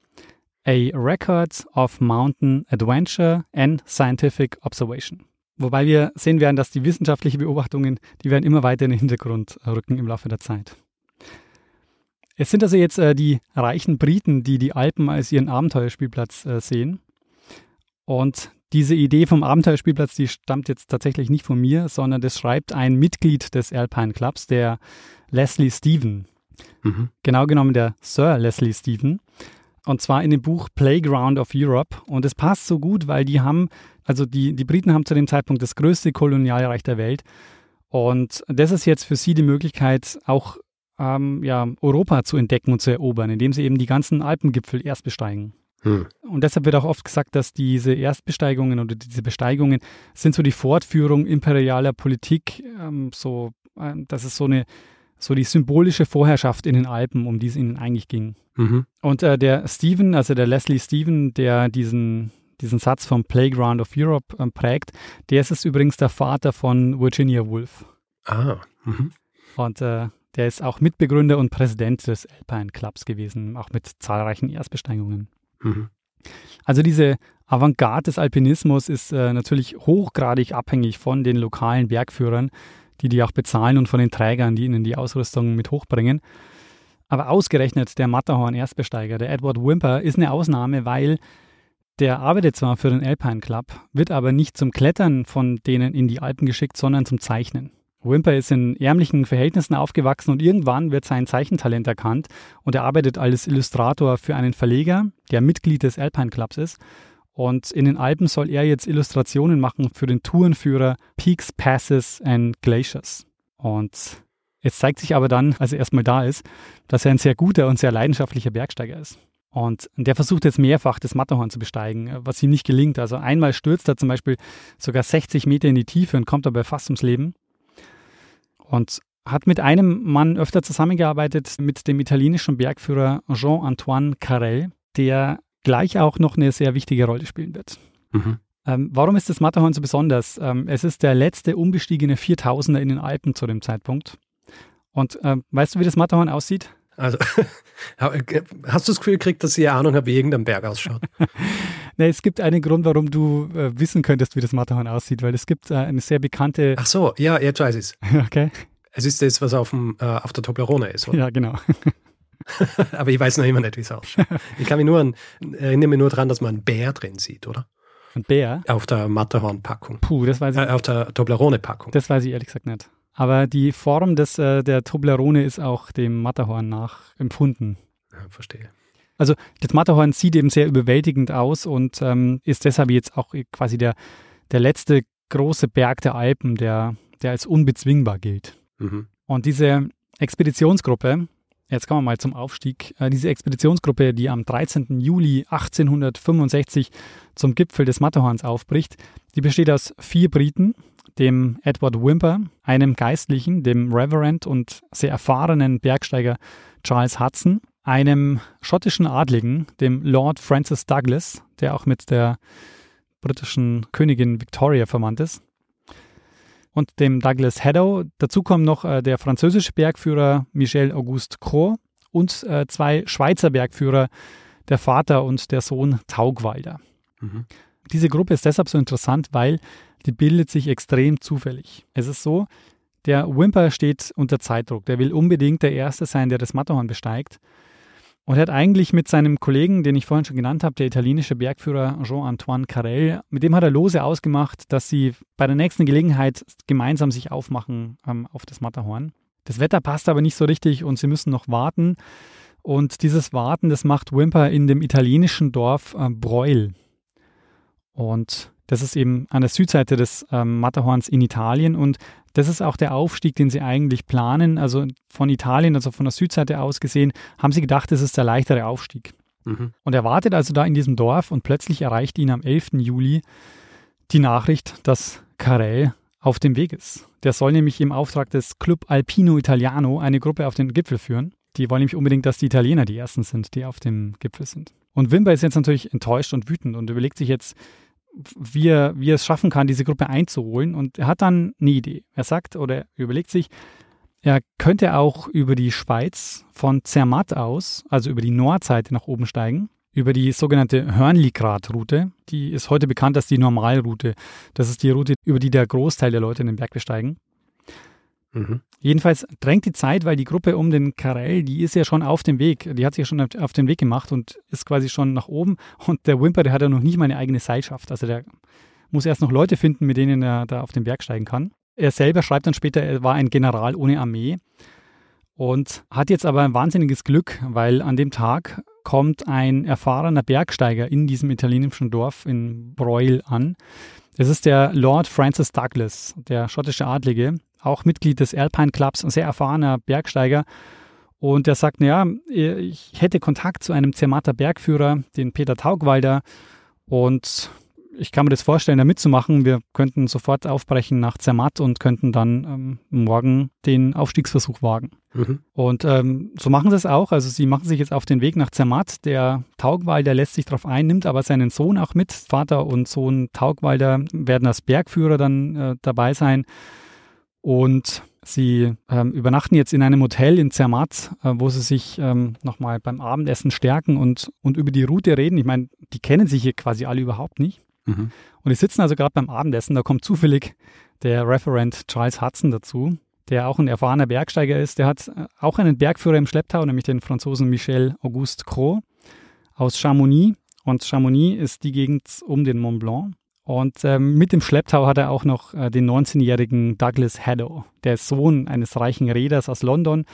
A Record of Mountain Adventure and Scientific Observation. Wobei wir sehen werden, dass die wissenschaftlichen Beobachtungen, die werden immer weiter in den Hintergrund rücken im Laufe der Zeit. Es sind also jetzt äh, die reichen Briten, die die Alpen als ihren Abenteuerspielplatz äh, sehen. Und diese Idee vom Abenteuerspielplatz, die stammt jetzt tatsächlich nicht von mir, sondern das schreibt ein Mitglied des Alpine Clubs, der Leslie Stephen. Mhm. Genau genommen der Sir Leslie Stephen. Und zwar in dem Buch Playground of Europe. Und es passt so gut, weil die haben, also die, die Briten haben zu dem Zeitpunkt das größte Kolonialreich der Welt. Und das ist jetzt für sie die Möglichkeit, auch ähm, ja, Europa zu entdecken und zu erobern, indem sie eben die ganzen Alpengipfel erst besteigen. Hm. Und deshalb wird auch oft gesagt, dass diese Erstbesteigungen oder diese Besteigungen sind so die Fortführung imperialer Politik, ähm, so, äh, das ist so eine so die symbolische Vorherrschaft in den Alpen, um die es ihnen eigentlich ging. Mhm. Und äh, der Stephen, also der Leslie Stephen, der diesen, diesen Satz vom Playground of Europe äh, prägt, der ist es übrigens der Vater von Virginia Woolf. Ah. Mhm. Und äh, der ist auch Mitbegründer und Präsident des Alpine Clubs gewesen, auch mit zahlreichen Erstbesteigungen. Mhm. Also diese Avantgarde des Alpinismus ist äh, natürlich hochgradig abhängig von den lokalen Bergführern, die die auch bezahlen und von den Trägern, die ihnen die Ausrüstung mit hochbringen. Aber ausgerechnet der Matterhorn-Erstbesteiger, der Edward Wimper, ist eine Ausnahme, weil der arbeitet zwar für den Alpine Club, wird aber nicht zum Klettern von denen in die Alpen geschickt, sondern zum Zeichnen. Wimper ist in ärmlichen Verhältnissen aufgewachsen und irgendwann wird sein Zeichentalent erkannt und er arbeitet als Illustrator für einen Verleger, der Mitglied des Alpine Clubs ist. Und in den Alpen soll er jetzt Illustrationen machen für den Tourenführer Peaks, Passes and Glaciers. Und jetzt zeigt sich aber dann, als er erstmal da ist, dass er ein sehr guter und sehr leidenschaftlicher Bergsteiger ist. Und der versucht jetzt mehrfach das Matterhorn zu besteigen, was ihm nicht gelingt. Also einmal stürzt er zum Beispiel sogar 60 Meter in die Tiefe und kommt dabei fast ums Leben. Und hat mit einem Mann öfter zusammengearbeitet, mit dem italienischen Bergführer Jean-Antoine Carrel, der gleich auch noch eine sehr wichtige Rolle spielen wird. Mhm. Ähm, warum ist das Matterhorn so besonders? Ähm, es ist der letzte unbestiegene 4000er in den Alpen zu dem Zeitpunkt. Und ähm, weißt du, wie das Matterhorn aussieht? Also, <laughs> hast du das Gefühl gekriegt, dass ihr Ahnung habt, wie irgendein Berg ausschaut? <laughs> nee, es gibt einen Grund, warum du äh, wissen könntest, wie das Matterhorn aussieht, weil es gibt äh, eine sehr bekannte. Ach so, ja, jetzt weiß ich es. <laughs> okay. Es ist das, was auf, dem, äh, auf der Toblerone ist, oder? Ja, genau. <laughs> Aber ich weiß noch immer nicht, wie es ausschaut. Ich kann mich nur an, erinnere mich nur daran, dass man einen Bär drin sieht, oder? Ein Bär? Auf der Matterhorn-Packung. Puh, das weiß ich. Äh, auf der Toblerone-Packung. Das weiß ich ehrlich gesagt nicht. Aber die Form des, äh, der Toblerone ist auch dem Matterhorn nachempfunden. Ja, verstehe. Also das Matterhorn sieht eben sehr überwältigend aus und ähm, ist deshalb jetzt auch quasi der, der letzte große Berg der Alpen, der, der als unbezwingbar gilt. Mhm. Und diese Expeditionsgruppe, jetzt kommen wir mal zum Aufstieg, äh, diese Expeditionsgruppe, die am 13. Juli 1865 zum Gipfel des Matterhorns aufbricht, die besteht aus vier Briten, dem Edward Wimper, einem Geistlichen, dem Reverend und sehr erfahrenen Bergsteiger Charles Hudson, einem schottischen Adligen, dem Lord Francis Douglas, der auch mit der britischen Königin Victoria verwandt ist, und dem Douglas Haddow. Dazu kommen noch äh, der französische Bergführer Michel Auguste Croix und äh, zwei Schweizer Bergführer, der Vater und der Sohn Taugwalder. Mhm. Diese Gruppe ist deshalb so interessant, weil die bildet sich extrem zufällig. Es ist so, der Wimper steht unter Zeitdruck. Der will unbedingt der Erste sein, der das Matterhorn besteigt. Und er hat eigentlich mit seinem Kollegen, den ich vorhin schon genannt habe, der italienische Bergführer Jean-Antoine Carrel, mit dem hat er lose ausgemacht, dass sie bei der nächsten Gelegenheit gemeinsam sich aufmachen ähm, auf das Matterhorn. Das Wetter passt aber nicht so richtig und sie müssen noch warten. Und dieses Warten, das macht Wimper in dem italienischen Dorf äh, Breuil. Und das ist eben an der Südseite des ähm, Matterhorns in Italien und das ist auch der Aufstieg, den sie eigentlich planen. Also von Italien, also von der Südseite aus gesehen, haben sie gedacht, das ist der leichtere Aufstieg. Mhm. Und er wartet also da in diesem Dorf und plötzlich erreicht ihn am 11. Juli die Nachricht, dass Carrel auf dem Weg ist. Der soll nämlich im Auftrag des Club Alpino Italiano eine Gruppe auf den Gipfel führen. Die wollen nämlich unbedingt, dass die Italiener die Ersten sind, die auf dem Gipfel sind. Und Wimber ist jetzt natürlich enttäuscht und wütend und überlegt sich jetzt, wie er, wie er es schaffen kann, diese Gruppe einzuholen. Und er hat dann eine Idee. Er sagt oder überlegt sich, er könnte auch über die Schweiz von Zermatt aus, also über die Nordseite nach oben steigen, über die sogenannte Hörnligrad-Route. Die ist heute bekannt als die Normalroute. Das ist die Route, über die der Großteil der Leute in den Berg besteigen. Mhm. Jedenfalls drängt die Zeit, weil die Gruppe um den Karel, die ist ja schon auf dem Weg. Die hat sich ja schon auf den Weg gemacht und ist quasi schon nach oben. Und der Wimper, der hat ja noch nicht mal eine eigene Seilschaft. Also der muss erst noch Leute finden, mit denen er da auf den Berg steigen kann. Er selber schreibt dann später, er war ein General ohne Armee und hat jetzt aber ein wahnsinniges Glück, weil an dem Tag kommt ein erfahrener Bergsteiger in diesem italienischen Dorf in Breuil an. Das ist der Lord Francis Douglas, der schottische Adlige, auch Mitglied des Alpine Clubs, ein sehr erfahrener Bergsteiger. Und der sagt, naja, ich hätte Kontakt zu einem Zermatter Bergführer, den Peter Taugwalder. Und ich kann mir das vorstellen, da mitzumachen. Wir könnten sofort aufbrechen nach Zermatt und könnten dann ähm, morgen den Aufstiegsversuch wagen. Mhm. Und ähm, so machen sie es auch. Also sie machen sich jetzt auf den Weg nach Zermatt. Der Taugwalder lässt sich darauf ein, nimmt aber seinen Sohn auch mit. Vater und Sohn Taugwalder werden als Bergführer dann äh, dabei sein. Und sie ähm, übernachten jetzt in einem Hotel in Zermatt, äh, wo sie sich ähm, nochmal beim Abendessen stärken und, und über die Route reden. Ich meine, die kennen sich hier quasi alle überhaupt nicht. Mhm. Und die sitzen also gerade beim Abendessen. Da kommt zufällig der Referent Charles Hudson dazu, der auch ein erfahrener Bergsteiger ist. Der hat äh, auch einen Bergführer im Schlepptau, nämlich den Franzosen Michel Auguste Cros aus Chamonix. Und Chamonix ist die Gegend um den Mont Blanc. Und ähm, mit dem Schlepptau hat er auch noch äh, den 19-jährigen Douglas Haddow, der Sohn eines reichen Reeders aus London.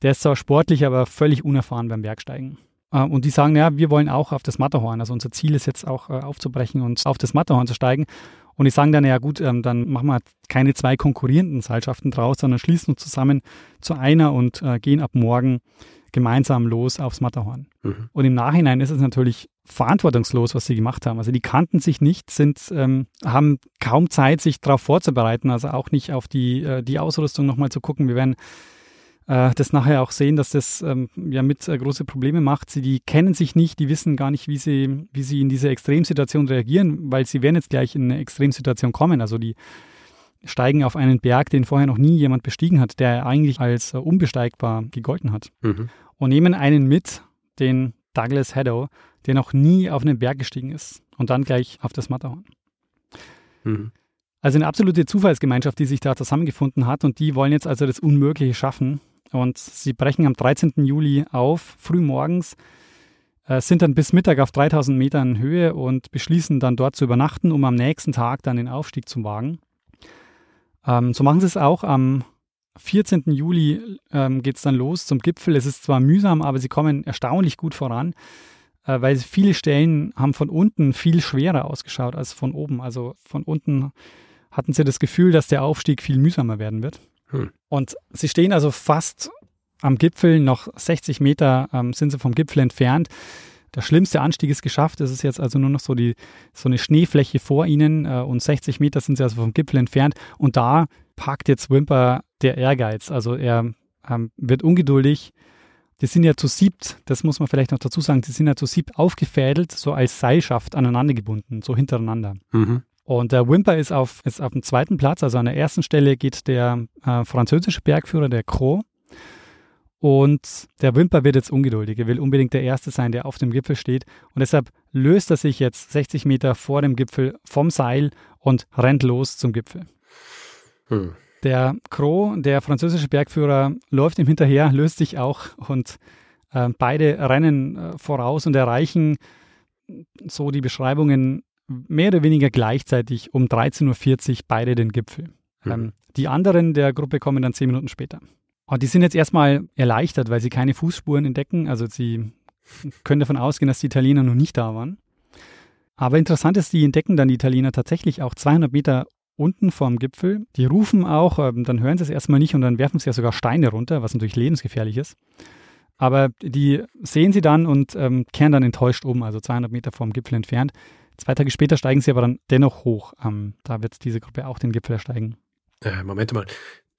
Der ist zwar sportlich, aber völlig unerfahren beim Bergsteigen. Äh, und die sagen, ja, wir wollen auch auf das Matterhorn. Also unser Ziel ist jetzt auch äh, aufzubrechen und auf das Matterhorn zu steigen. Und die sagen dann, ja gut, ähm, dann machen wir keine zwei konkurrierenden Seilschaften draus, sondern schließen uns zusammen zu einer und äh, gehen ab morgen gemeinsam los aufs Matterhorn. Mhm. Und im Nachhinein ist es natürlich verantwortungslos, was sie gemacht haben. Also die kannten sich nicht, sind, ähm, haben kaum Zeit, sich darauf vorzubereiten, also auch nicht auf die, äh, die Ausrüstung nochmal zu gucken. Wir werden äh, das nachher auch sehen, dass das ähm, ja mit äh, große Probleme macht. Sie die kennen sich nicht, die wissen gar nicht, wie sie, wie sie in diese Extremsituation reagieren, weil sie werden jetzt gleich in eine Extremsituation kommen. Also die steigen auf einen Berg, den vorher noch nie jemand bestiegen hat, der eigentlich als äh, unbesteigbar gegolten hat. Mhm. Und nehmen einen mit, den Douglas Haddow, der noch nie auf einen Berg gestiegen ist und dann gleich auf das Matterhorn. Mhm. Also eine absolute Zufallsgemeinschaft, die sich da zusammengefunden hat und die wollen jetzt also das Unmögliche schaffen. Und sie brechen am 13. Juli auf, früh morgens, äh, sind dann bis Mittag auf 3000 Metern Höhe und beschließen dann dort zu übernachten, um am nächsten Tag dann den Aufstieg zu wagen. Ähm, so machen sie es auch. Am 14. Juli ähm, geht es dann los zum Gipfel. Es ist zwar mühsam, aber sie kommen erstaunlich gut voran, äh, weil viele Stellen haben von unten viel schwerer ausgeschaut als von oben. Also von unten hatten sie das Gefühl, dass der Aufstieg viel mühsamer werden wird. Hm. Und sie stehen also fast am Gipfel, noch 60 Meter ähm, sind sie vom Gipfel entfernt. Der schlimmste Anstieg ist geschafft. Es ist jetzt also nur noch so, die, so eine Schneefläche vor ihnen äh, und 60 Meter sind sie also vom Gipfel entfernt. Und da packt jetzt Wimper der Ehrgeiz. Also er ähm, wird ungeduldig. Die sind ja zu siebt, das muss man vielleicht noch dazu sagen, die sind ja zu siebt aufgefädelt, so als Seilschaft aneinander gebunden, so hintereinander. Mhm. Und der Wimper ist auf, ist auf dem zweiten Platz, also an der ersten Stelle geht der äh, französische Bergführer, der Croc. Und der Wimper wird jetzt ungeduldig. Er will unbedingt der Erste sein, der auf dem Gipfel steht. Und deshalb löst er sich jetzt 60 Meter vor dem Gipfel vom Seil und rennt los zum Gipfel. Hm. Der Croc, der französische Bergführer, läuft ihm hinterher, löst sich auch und äh, beide rennen äh, voraus und erreichen so die Beschreibungen mehr oder weniger gleichzeitig um 13.40 Uhr beide den Gipfel. Mhm. Ähm, die anderen der Gruppe kommen dann zehn Minuten später. Und die sind jetzt erstmal erleichtert, weil sie keine Fußspuren entdecken. Also sie können davon ausgehen, dass die Italiener noch nicht da waren. Aber interessant ist, die entdecken dann die Italiener tatsächlich auch 200 Meter unten vorm Gipfel. Die rufen auch, ähm, dann hören sie es erstmal nicht und dann werfen sie ja sogar Steine runter, was natürlich lebensgefährlich ist. Aber die sehen sie dann und ähm, kehren dann enttäuscht um, also 200 Meter vorm Gipfel entfernt. Zwei Tage später steigen sie aber dann dennoch hoch. Ähm, da wird diese Gruppe auch den Gipfel ersteigen. Äh, Moment mal.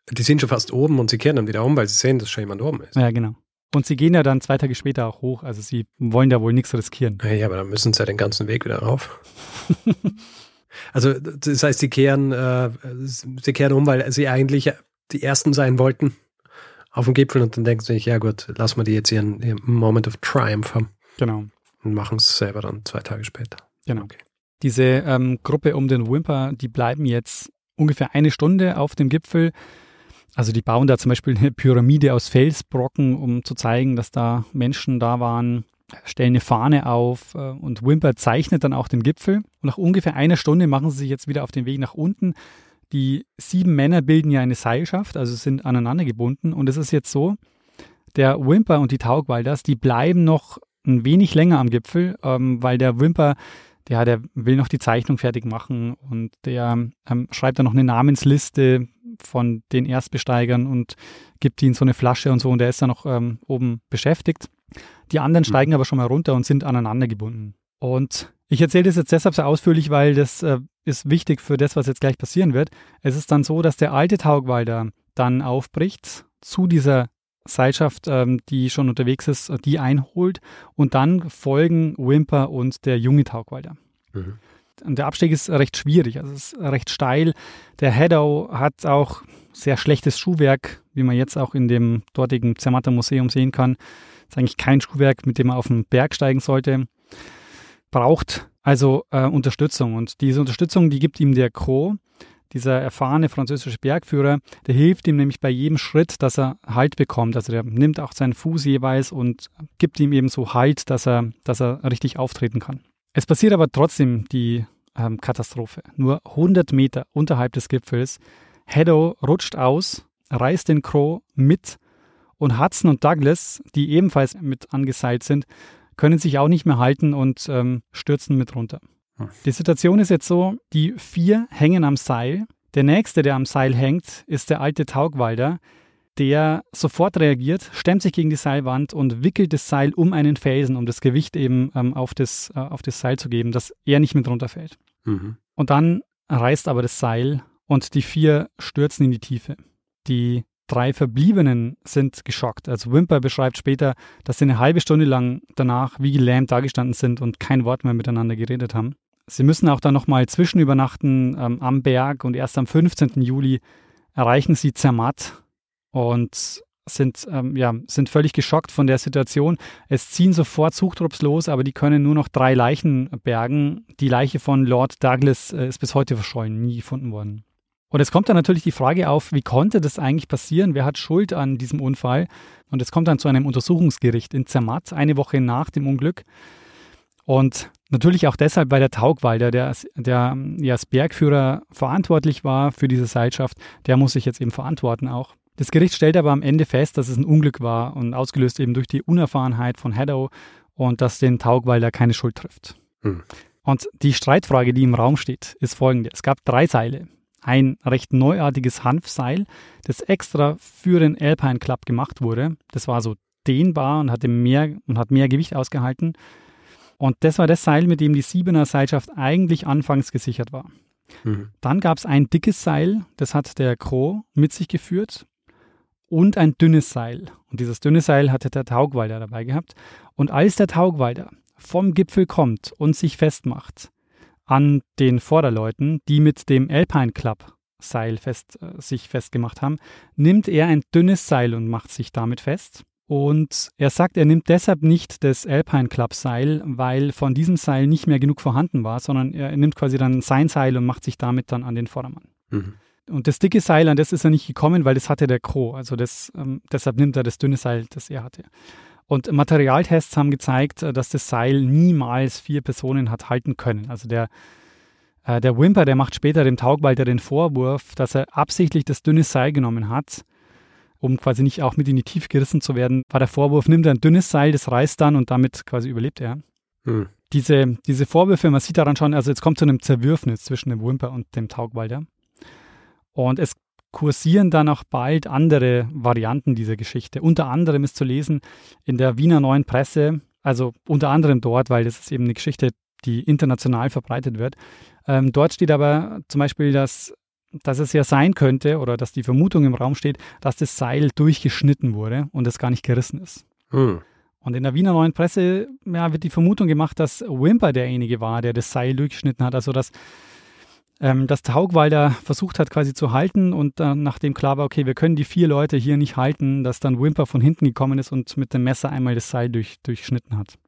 Die sind schon fast oben und sie kehren dann wieder um, weil sie sehen, dass schon jemand oben ist. Ja, genau. Und sie gehen ja dann zwei Tage später auch hoch. Also sie wollen da wohl nichts riskieren. Ja, aber dann müssen sie ja den ganzen Weg wieder rauf. <laughs> also das heißt, sie kehren, äh, sie kehren um, weil sie eigentlich die Ersten sein wollten auf dem Gipfel und dann denken sie sich, ja gut, lassen wir die jetzt ihren, ihren Moment of Triumph haben. Genau. Und machen es selber dann zwei Tage später. Genau. Okay. Diese ähm, Gruppe um den Wimper, die bleiben jetzt ungefähr eine Stunde auf dem Gipfel. Also die bauen da zum Beispiel eine Pyramide aus Felsbrocken, um zu zeigen, dass da Menschen da waren, stellen eine Fahne auf äh, und Wimper zeichnet dann auch den Gipfel. Und nach ungefähr einer Stunde machen sie sich jetzt wieder auf den Weg nach unten. Die sieben Männer bilden ja eine Seilschaft, also sind aneinander gebunden. Und es ist jetzt so, der Wimper und die Taugwalders, die bleiben noch ein wenig länger am Gipfel, ähm, weil der Wimper ja, der will noch die Zeichnung fertig machen und der ähm, schreibt dann noch eine Namensliste von den Erstbesteigern und gibt ihnen so eine Flasche und so und der ist dann noch ähm, oben beschäftigt. Die anderen mhm. steigen aber schon mal runter und sind aneinander gebunden. Und ich erzähle das jetzt deshalb so ausführlich, weil das äh, ist wichtig für das, was jetzt gleich passieren wird. Es ist dann so, dass der alte Taugwalder dann aufbricht zu dieser Seilschaft, ähm, die schon unterwegs ist, die einholt und dann folgen Wimper und der junge Taugwalder. Mhm. Und der Abstieg ist recht schwierig, also es ist recht steil. Der Heddow hat auch sehr schlechtes Schuhwerk, wie man jetzt auch in dem dortigen Zermatter Museum sehen kann. Ist eigentlich kein Schuhwerk, mit dem man auf den Berg steigen sollte. Braucht also äh, Unterstützung und diese Unterstützung, die gibt ihm der Crow dieser erfahrene französische Bergführer, der hilft ihm nämlich bei jedem Schritt, dass er Halt bekommt. Also der nimmt auch seinen Fuß jeweils und gibt ihm eben so Halt, dass er, dass er richtig auftreten kann. Es passiert aber trotzdem die ähm, Katastrophe. Nur 100 Meter unterhalb des Gipfels. Heddow rutscht aus, reißt den Crow mit und Hudson und Douglas, die ebenfalls mit angeseilt sind, können sich auch nicht mehr halten und ähm, stürzen mit runter. Die Situation ist jetzt so, die vier hängen am Seil. Der nächste, der am Seil hängt, ist der alte Taugwalder, der sofort reagiert, stemmt sich gegen die Seilwand und wickelt das Seil um einen Felsen, um das Gewicht eben ähm, auf, das, äh, auf das Seil zu geben, dass er nicht mit runterfällt. Mhm. Und dann reißt aber das Seil und die vier stürzen in die Tiefe. Die drei Verbliebenen sind geschockt. Also Wimper beschreibt später, dass sie eine halbe Stunde lang danach wie gelähmt dagestanden sind und kein Wort mehr miteinander geredet haben. Sie müssen auch dann nochmal zwischenübernachten ähm, am Berg und erst am 15. Juli erreichen sie Zermatt und sind, ähm, ja, sind völlig geschockt von der Situation. Es ziehen sofort Suchtrupps los, aber die können nur noch drei Leichen bergen. Die Leiche von Lord Douglas äh, ist bis heute verschollen, nie gefunden worden. Und es kommt dann natürlich die Frage auf, wie konnte das eigentlich passieren? Wer hat Schuld an diesem Unfall? Und es kommt dann zu einem Untersuchungsgericht in Zermatt, eine Woche nach dem Unglück. Und natürlich auch deshalb, weil der Taugwalder, der, der ja als Bergführer verantwortlich war für diese Seilschaft, der muss sich jetzt eben verantworten auch. Das Gericht stellt aber am Ende fest, dass es ein Unglück war und ausgelöst eben durch die Unerfahrenheit von Haddow und dass den Taugwalder keine Schuld trifft. Hm. Und die Streitfrage, die im Raum steht, ist folgende. Es gab drei Seile ein recht neuartiges Hanfseil, das extra für den Alpine Club gemacht wurde. Das war so dehnbar und hatte mehr und hat mehr Gewicht ausgehalten. Und das war das Seil, mit dem die Siebener Seilschaft eigentlich anfangs gesichert war. Mhm. Dann gab es ein dickes Seil, das hat der Crow mit sich geführt und ein dünnes Seil. Und dieses dünne Seil hatte der Taugwalder dabei gehabt. Und als der Taugwalder vom Gipfel kommt und sich festmacht, an den Vorderleuten, die mit dem Alpine Club Seil fest, äh, sich festgemacht haben, nimmt er ein dünnes Seil und macht sich damit fest. Und er sagt, er nimmt deshalb nicht das Alpine Club Seil, weil von diesem Seil nicht mehr genug vorhanden war, sondern er nimmt quasi dann sein Seil und macht sich damit dann an den Vordermann. Mhm. Und das dicke Seil, an das ist er nicht gekommen, weil das hatte der Crow. Also das, ähm, deshalb nimmt er das dünne Seil, das er hatte. Und Materialtests haben gezeigt, äh, dass das Seil niemals vier Personen hat halten können. Also der, äh, der Wimper, der macht später dem Taugwalter den Vorwurf, dass er absichtlich das dünne Seil genommen hat, um quasi nicht auch mit in die Tiefe gerissen zu werden. War der Vorwurf, nimmt er ein dünnes Seil, das reißt dann und damit quasi überlebt er. Hm. Diese, diese Vorwürfe, man sieht daran schon, also jetzt kommt zu einem Zerwürfnis zwischen dem Wimper und dem Taugwalter. Und es kursieren dann auch bald andere Varianten dieser Geschichte. Unter anderem ist zu lesen in der Wiener Neuen Presse, also unter anderem dort, weil das ist eben eine Geschichte, die international verbreitet wird. Ähm, dort steht aber zum Beispiel, dass, dass es ja sein könnte oder dass die Vermutung im Raum steht, dass das Seil durchgeschnitten wurde und es gar nicht gerissen ist. Hm. Und in der Wiener Neuen Presse ja, wird die Vermutung gemacht, dass Wimper derjenige war, der das Seil durchgeschnitten hat. Also dass ähm, dass Taugwalder versucht hat quasi zu halten und dann nachdem klar war, okay, wir können die vier Leute hier nicht halten, dass dann Wimper von hinten gekommen ist und mit dem Messer einmal das Seil durch, durchschnitten hat.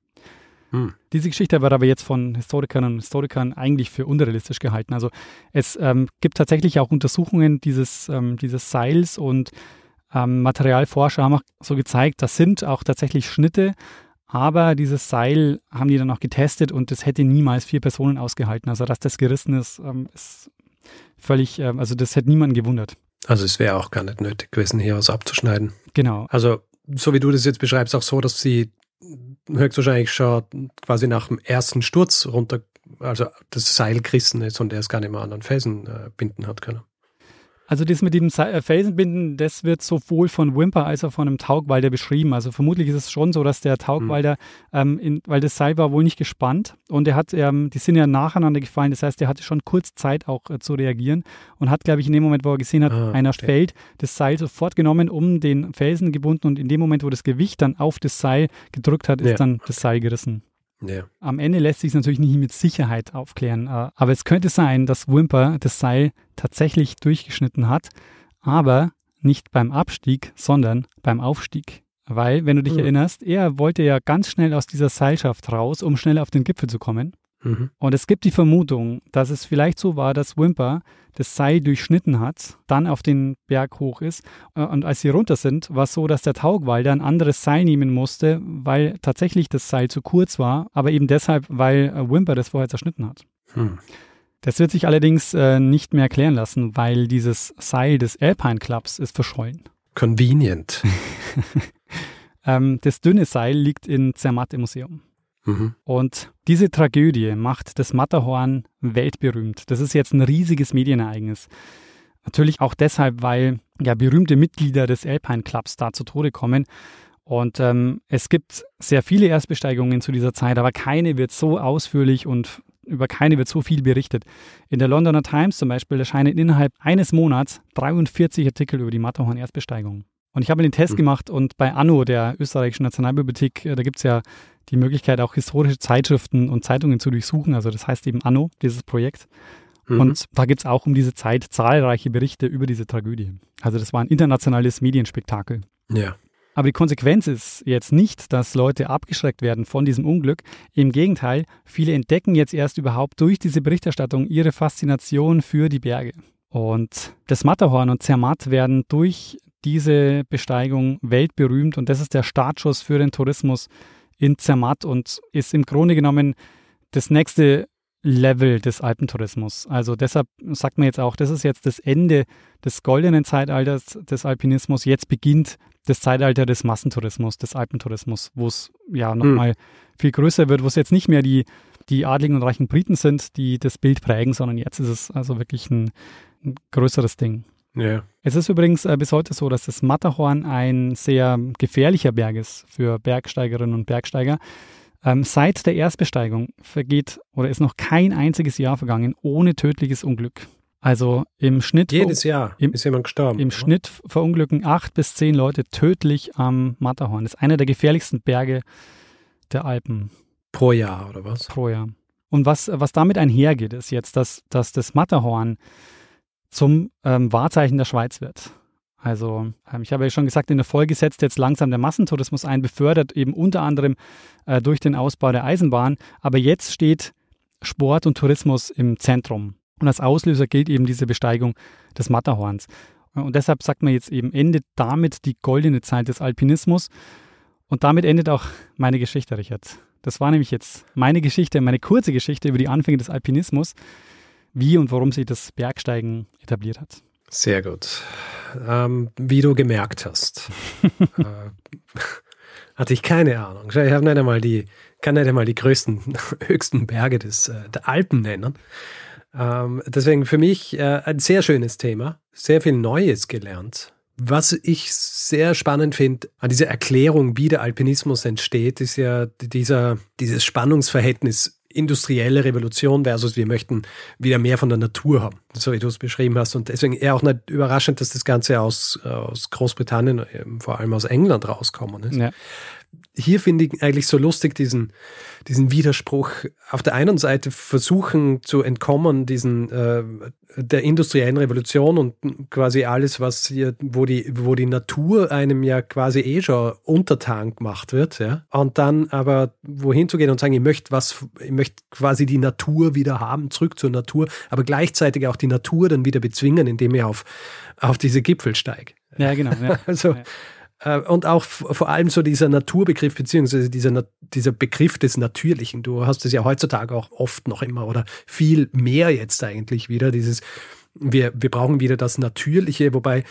Hm. Diese Geschichte wird aber jetzt von Historikern und Historikern eigentlich für unrealistisch gehalten. Also es ähm, gibt tatsächlich auch Untersuchungen dieses, ähm, dieses Seils und ähm, Materialforscher haben auch so gezeigt, das sind auch tatsächlich Schnitte aber dieses Seil haben die dann auch getestet und das hätte niemals vier Personen ausgehalten. Also, dass das gerissen ist, ähm, ist völlig, ähm, also das hätte niemanden gewundert. Also, es wäre auch gar nicht nötig gewesen, hier was abzuschneiden. Genau. Also, so wie du das jetzt beschreibst, auch so, dass sie höchstwahrscheinlich schon quasi nach dem ersten Sturz runter also das Seil gerissen ist und er es gar nicht mehr an den Felsen äh, binden hat können. Also das mit dem äh, Felsenbinden, das wird sowohl von Wimper als auch von einem Taugwalder beschrieben. Also vermutlich ist es schon so, dass der Taugwalder, mhm. ähm, in, weil das Seil war wohl nicht gespannt und er hat, ähm, die sind ja nacheinander gefallen. Das heißt, er hatte schon kurz Zeit auch äh, zu reagieren und hat, glaube ich, in dem Moment, wo er gesehen hat, ah, einer okay. fällt, das Seil sofort genommen, um den Felsen gebunden und in dem Moment, wo das Gewicht dann auf das Seil gedrückt hat, ist ja. dann das Seil gerissen. Ja. Am Ende lässt sich es natürlich nicht mit Sicherheit aufklären, äh, aber es könnte sein, dass Wimper das Seil tatsächlich durchgeschnitten hat, aber nicht beim Abstieg, sondern beim Aufstieg. Weil, wenn du dich mhm. erinnerst, er wollte ja ganz schnell aus dieser Seilschaft raus, um schnell auf den Gipfel zu kommen. Mhm. Und es gibt die Vermutung, dass es vielleicht so war, dass Wimper das Seil durchschnitten hat, dann auf den Berg hoch ist. Äh, und als sie runter sind, war es so, dass der Taugwalder ein anderes Seil nehmen musste, weil tatsächlich das Seil zu kurz war, aber eben deshalb, weil äh, Wimper das vorher zerschnitten hat. Hm. Das wird sich allerdings äh, nicht mehr erklären lassen, weil dieses Seil des Alpine Clubs ist verschollen. Convenient. <laughs> <laughs> ähm, das dünne Seil liegt in Zermatt im Museum. Mhm. Und diese Tragödie macht das Matterhorn weltberühmt. Das ist jetzt ein riesiges Medienereignis. Natürlich auch deshalb, weil ja berühmte Mitglieder des Alpine Clubs da zu Tode kommen. Und ähm, es gibt sehr viele Erstbesteigungen zu dieser Zeit, aber keine wird so ausführlich und über keine wird so viel berichtet. In der Londoner Times zum Beispiel erscheinen innerhalb eines Monats 43 Artikel über die Matterhorn-Erstbesteigung. Und ich habe den Test mhm. gemacht und bei Anno, der österreichischen Nationalbibliothek, äh, da gibt es ja die Möglichkeit, auch historische Zeitschriften und Zeitungen zu durchsuchen. Also das heißt eben Anno, dieses Projekt. Mhm. Und da gibt es auch um diese Zeit zahlreiche Berichte über diese Tragödie. Also das war ein internationales Medienspektakel. Ja. Aber die Konsequenz ist jetzt nicht, dass Leute abgeschreckt werden von diesem Unglück. Im Gegenteil, viele entdecken jetzt erst überhaupt durch diese Berichterstattung ihre Faszination für die Berge. Und das Matterhorn und Zermatt werden durch diese Besteigung weltberühmt und das ist der Startschuss für den Tourismus in Zermatt und ist im Grunde genommen das nächste Level des Alpentourismus. Also deshalb sagt man jetzt auch, das ist jetzt das Ende des goldenen Zeitalters des Alpinismus. Jetzt beginnt das Zeitalter des Massentourismus, des Alpentourismus, wo es ja nochmal mhm. viel größer wird, wo es jetzt nicht mehr die, die adligen und reichen Briten sind, die das Bild prägen, sondern jetzt ist es also wirklich ein, ein größeres Ding. Ja. Es ist übrigens äh, bis heute so, dass das Matterhorn ein sehr gefährlicher Berg ist für Bergsteigerinnen und Bergsteiger. Ähm, seit der Erstbesteigung vergeht oder ist noch kein einziges Jahr vergangen ohne tödliches Unglück. Also im Schnitt. Jedes Jahr im, ist jemand gestorben. Im oder? Schnitt verunglücken acht bis zehn Leute tödlich am Matterhorn. Das ist einer der gefährlichsten Berge der Alpen. Pro Jahr oder was? Pro Jahr. Und was, was damit einhergeht, ist jetzt, dass, dass das Matterhorn zum ähm, Wahrzeichen der Schweiz wird. Also ähm, ich habe ja schon gesagt, in der Folge setzt jetzt langsam der Massentourismus ein, befördert eben unter anderem äh, durch den Ausbau der Eisenbahn. Aber jetzt steht Sport und Tourismus im Zentrum. Und als Auslöser gilt eben diese Besteigung des Matterhorns. Und deshalb sagt man jetzt eben, endet damit die goldene Zeit des Alpinismus. Und damit endet auch meine Geschichte, Richard. Das war nämlich jetzt meine Geschichte, meine kurze Geschichte über die Anfänge des Alpinismus wie und warum sich das Bergsteigen etabliert hat. Sehr gut. Ähm, wie du gemerkt hast, <laughs> äh, <laughs> hatte ich keine Ahnung. Ich habe nicht einmal die, kann nicht einmal die größten, <laughs> höchsten Berge des, äh, der Alpen nennen. Ähm, deswegen für mich äh, ein sehr schönes Thema, sehr viel Neues gelernt. Was ich sehr spannend finde an dieser Erklärung, wie der Alpinismus entsteht, ist ja dieser, dieses Spannungsverhältnis industrielle Revolution versus wir möchten wieder mehr von der Natur haben, so wie du es beschrieben hast. Und deswegen eher auch nicht überraschend, dass das Ganze aus, aus Großbritannien, vor allem aus England rauskommen ist. Ja hier finde ich eigentlich so lustig diesen, diesen Widerspruch. Auf der einen Seite versuchen zu entkommen diesen äh, der industriellen Revolution und quasi alles, was hier, wo die, wo die Natur einem ja quasi eh schon untertan gemacht wird, ja. Und dann aber wohin zu gehen und sagen, ich möchte was, ich möchte quasi die Natur wieder haben, zurück zur Natur, aber gleichzeitig auch die Natur dann wieder bezwingen, indem ich auf, auf diese Gipfel steige. Ja, genau. Ja. <laughs> also, ja. Äh, und auch vor allem so dieser Naturbegriff, beziehungsweise dieser, dieser Begriff des Natürlichen. Du hast es ja heutzutage auch oft noch immer oder viel mehr jetzt eigentlich wieder, dieses, wir, wir brauchen wieder das Natürliche, wobei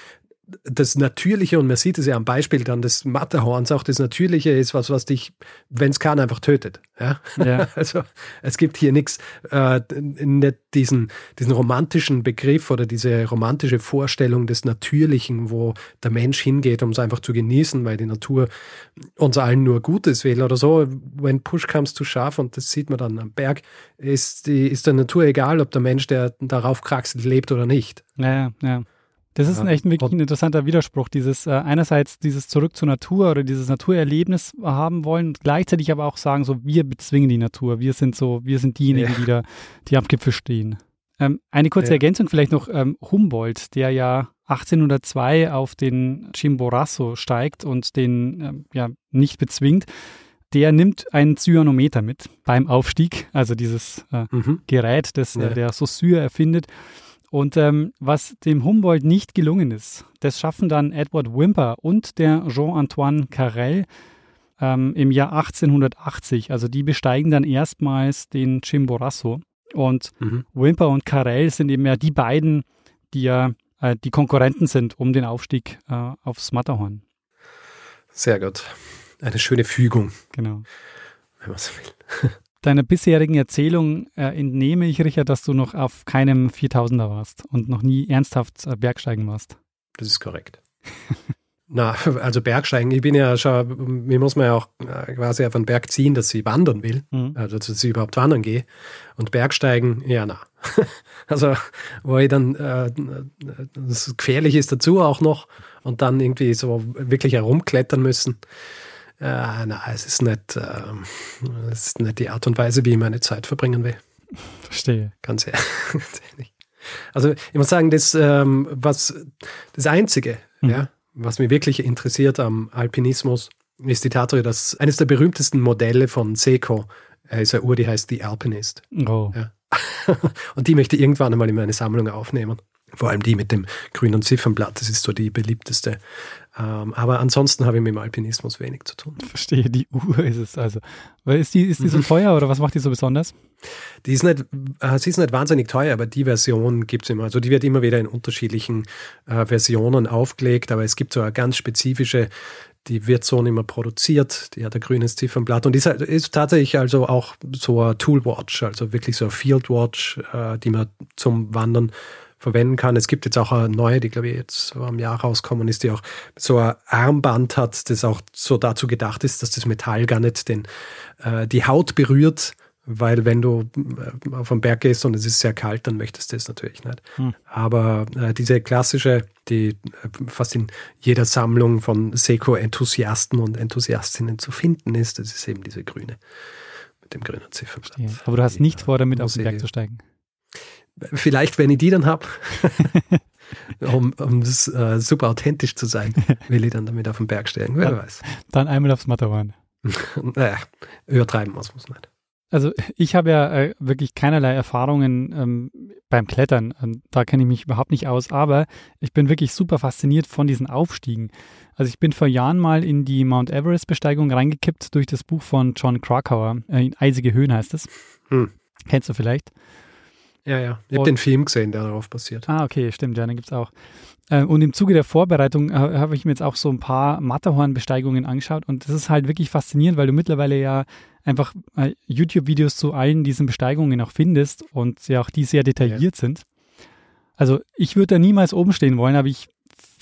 das Natürliche, und man sieht es ja am Beispiel dann des Matterhorns, auch das Natürliche ist was, was dich, wenn es kann, einfach tötet. Ja? ja. <laughs> Also es gibt hier nichts, äh, nicht diesen, diesen romantischen Begriff oder diese romantische Vorstellung des Natürlichen, wo der Mensch hingeht, um es einfach zu genießen, weil die Natur uns allen nur Gutes will oder so. When push comes to scharf, und das sieht man dann am Berg, ist, die, ist der Natur egal, ob der Mensch, der darauf kraxelt, lebt oder nicht. Ja, ja. Das ist ja. ein echt wirklich ein interessanter Widerspruch, dieses äh, einerseits dieses Zurück zur Natur oder dieses Naturerlebnis haben wollen, gleichzeitig aber auch sagen, so wir bezwingen die Natur, wir sind so, wir sind diejenigen, ja. die da, die am Gipfel stehen. Ähm, eine kurze ja. Ergänzung vielleicht noch, ähm, Humboldt, der ja 1802 auf den Chimborazo steigt und den ähm, ja nicht bezwingt, der nimmt ein Cyanometer mit beim Aufstieg, also dieses äh, mhm. Gerät, das äh, der Saussure erfindet und ähm, was dem Humboldt nicht gelungen ist, das schaffen dann Edward Wimper und der Jean-Antoine Carrel ähm, im Jahr 1880. Also die besteigen dann erstmals den Chimborazo. Und mhm. Wimper und Carrel sind eben ja die beiden, die ja äh, die Konkurrenten sind um den Aufstieg äh, aufs Matterhorn. Sehr gut. Eine schöne Fügung. Genau. Wenn man so will. Deiner bisherigen Erzählung äh, entnehme ich, Richard, dass du noch auf keinem 4000er warst und noch nie ernsthaft äh, Bergsteigen warst. Das ist korrekt. <laughs> Na, also Bergsteigen, ich bin ja schon, mir muss man ja auch äh, quasi auf einen Berg ziehen, dass ich wandern will, mhm. also dass ich überhaupt wandern gehe. Und Bergsteigen, ja, na. <laughs> also, wo ich dann, äh, das gefährlich ist dazu auch noch und dann irgendwie so wirklich herumklettern müssen. Äh, na, es ist nicht, äh, es ist nicht die Art und Weise, wie ich meine Zeit verbringen will. Verstehe. Ganz ehrlich. <laughs> Also ich muss sagen, das, ähm, was das Einzige, mhm. ja, was mich wirklich interessiert am Alpinismus, ist die Tatsache, dass eines der berühmtesten Modelle von Seco äh, ist eine Uhr, die heißt The Alpinist. Oh. Ja. <laughs> und die möchte ich irgendwann einmal in meine Sammlung aufnehmen. Vor allem die mit dem grünen Ziffernblatt, das ist so die beliebteste ähm, aber ansonsten habe ich mit dem Alpinismus wenig zu tun. Verstehe, die Uhr ist es also. Weil ist die, ist die so mhm. teuer oder was macht die so besonders? Die ist nicht, äh, sie ist nicht wahnsinnig teuer, aber die Version gibt es immer. Also die wird immer wieder in unterschiedlichen äh, Versionen aufgelegt, aber es gibt so eine ganz spezifische, die wird so nicht mehr produziert, die hat ein grünes Ziffernblatt und ist, halt, ist tatsächlich also auch so eine Toolwatch, also wirklich so eine Fieldwatch, äh, die man zum Wandern verwenden kann. Es gibt jetzt auch eine neue, die glaube ich jetzt so am Jahr rauskommen ist, die auch so ein Armband hat, das auch so dazu gedacht ist, dass das Metall gar nicht den, äh, die Haut berührt, weil wenn du äh, auf den Berg gehst und es ist sehr kalt, dann möchtest du das natürlich nicht. Hm. Aber äh, diese klassische, die äh, fast in jeder Sammlung von Seco-Enthusiasten und Enthusiastinnen zu finden ist, das ist eben diese grüne mit dem grünen Ziffernblatt. Aber du hast nicht vor, damit auf den Berg zu steigen. Vielleicht, wenn ich die dann habe, <laughs> um, um äh, super authentisch zu sein, will ich dann damit auf den Berg steigen. Wer dann, weiß. Dann einmal aufs Matterhorn. <laughs> naja, übertreiben muss man es nicht. Also ich habe ja äh, wirklich keinerlei Erfahrungen ähm, beim Klettern. Ähm, da kenne ich mich überhaupt nicht aus, aber ich bin wirklich super fasziniert von diesen Aufstiegen. Also ich bin vor Jahren mal in die Mount Everest-Besteigung reingekippt durch das Buch von John Krakauer. Äh, Eisige Höhen heißt es. Hm. Kennst du vielleicht? Ja, ja. Ich habe den Film gesehen, der darauf basiert. Ah, okay, stimmt, ja, den gibt es auch. Äh, und im Zuge der Vorbereitung äh, habe ich mir jetzt auch so ein paar Matterhorn-Besteigungen angeschaut und das ist halt wirklich faszinierend, weil du mittlerweile ja einfach äh, YouTube-Videos zu allen diesen Besteigungen auch findest und ja auch die sehr detailliert ja. sind. Also ich würde da niemals oben stehen wollen, aber ich,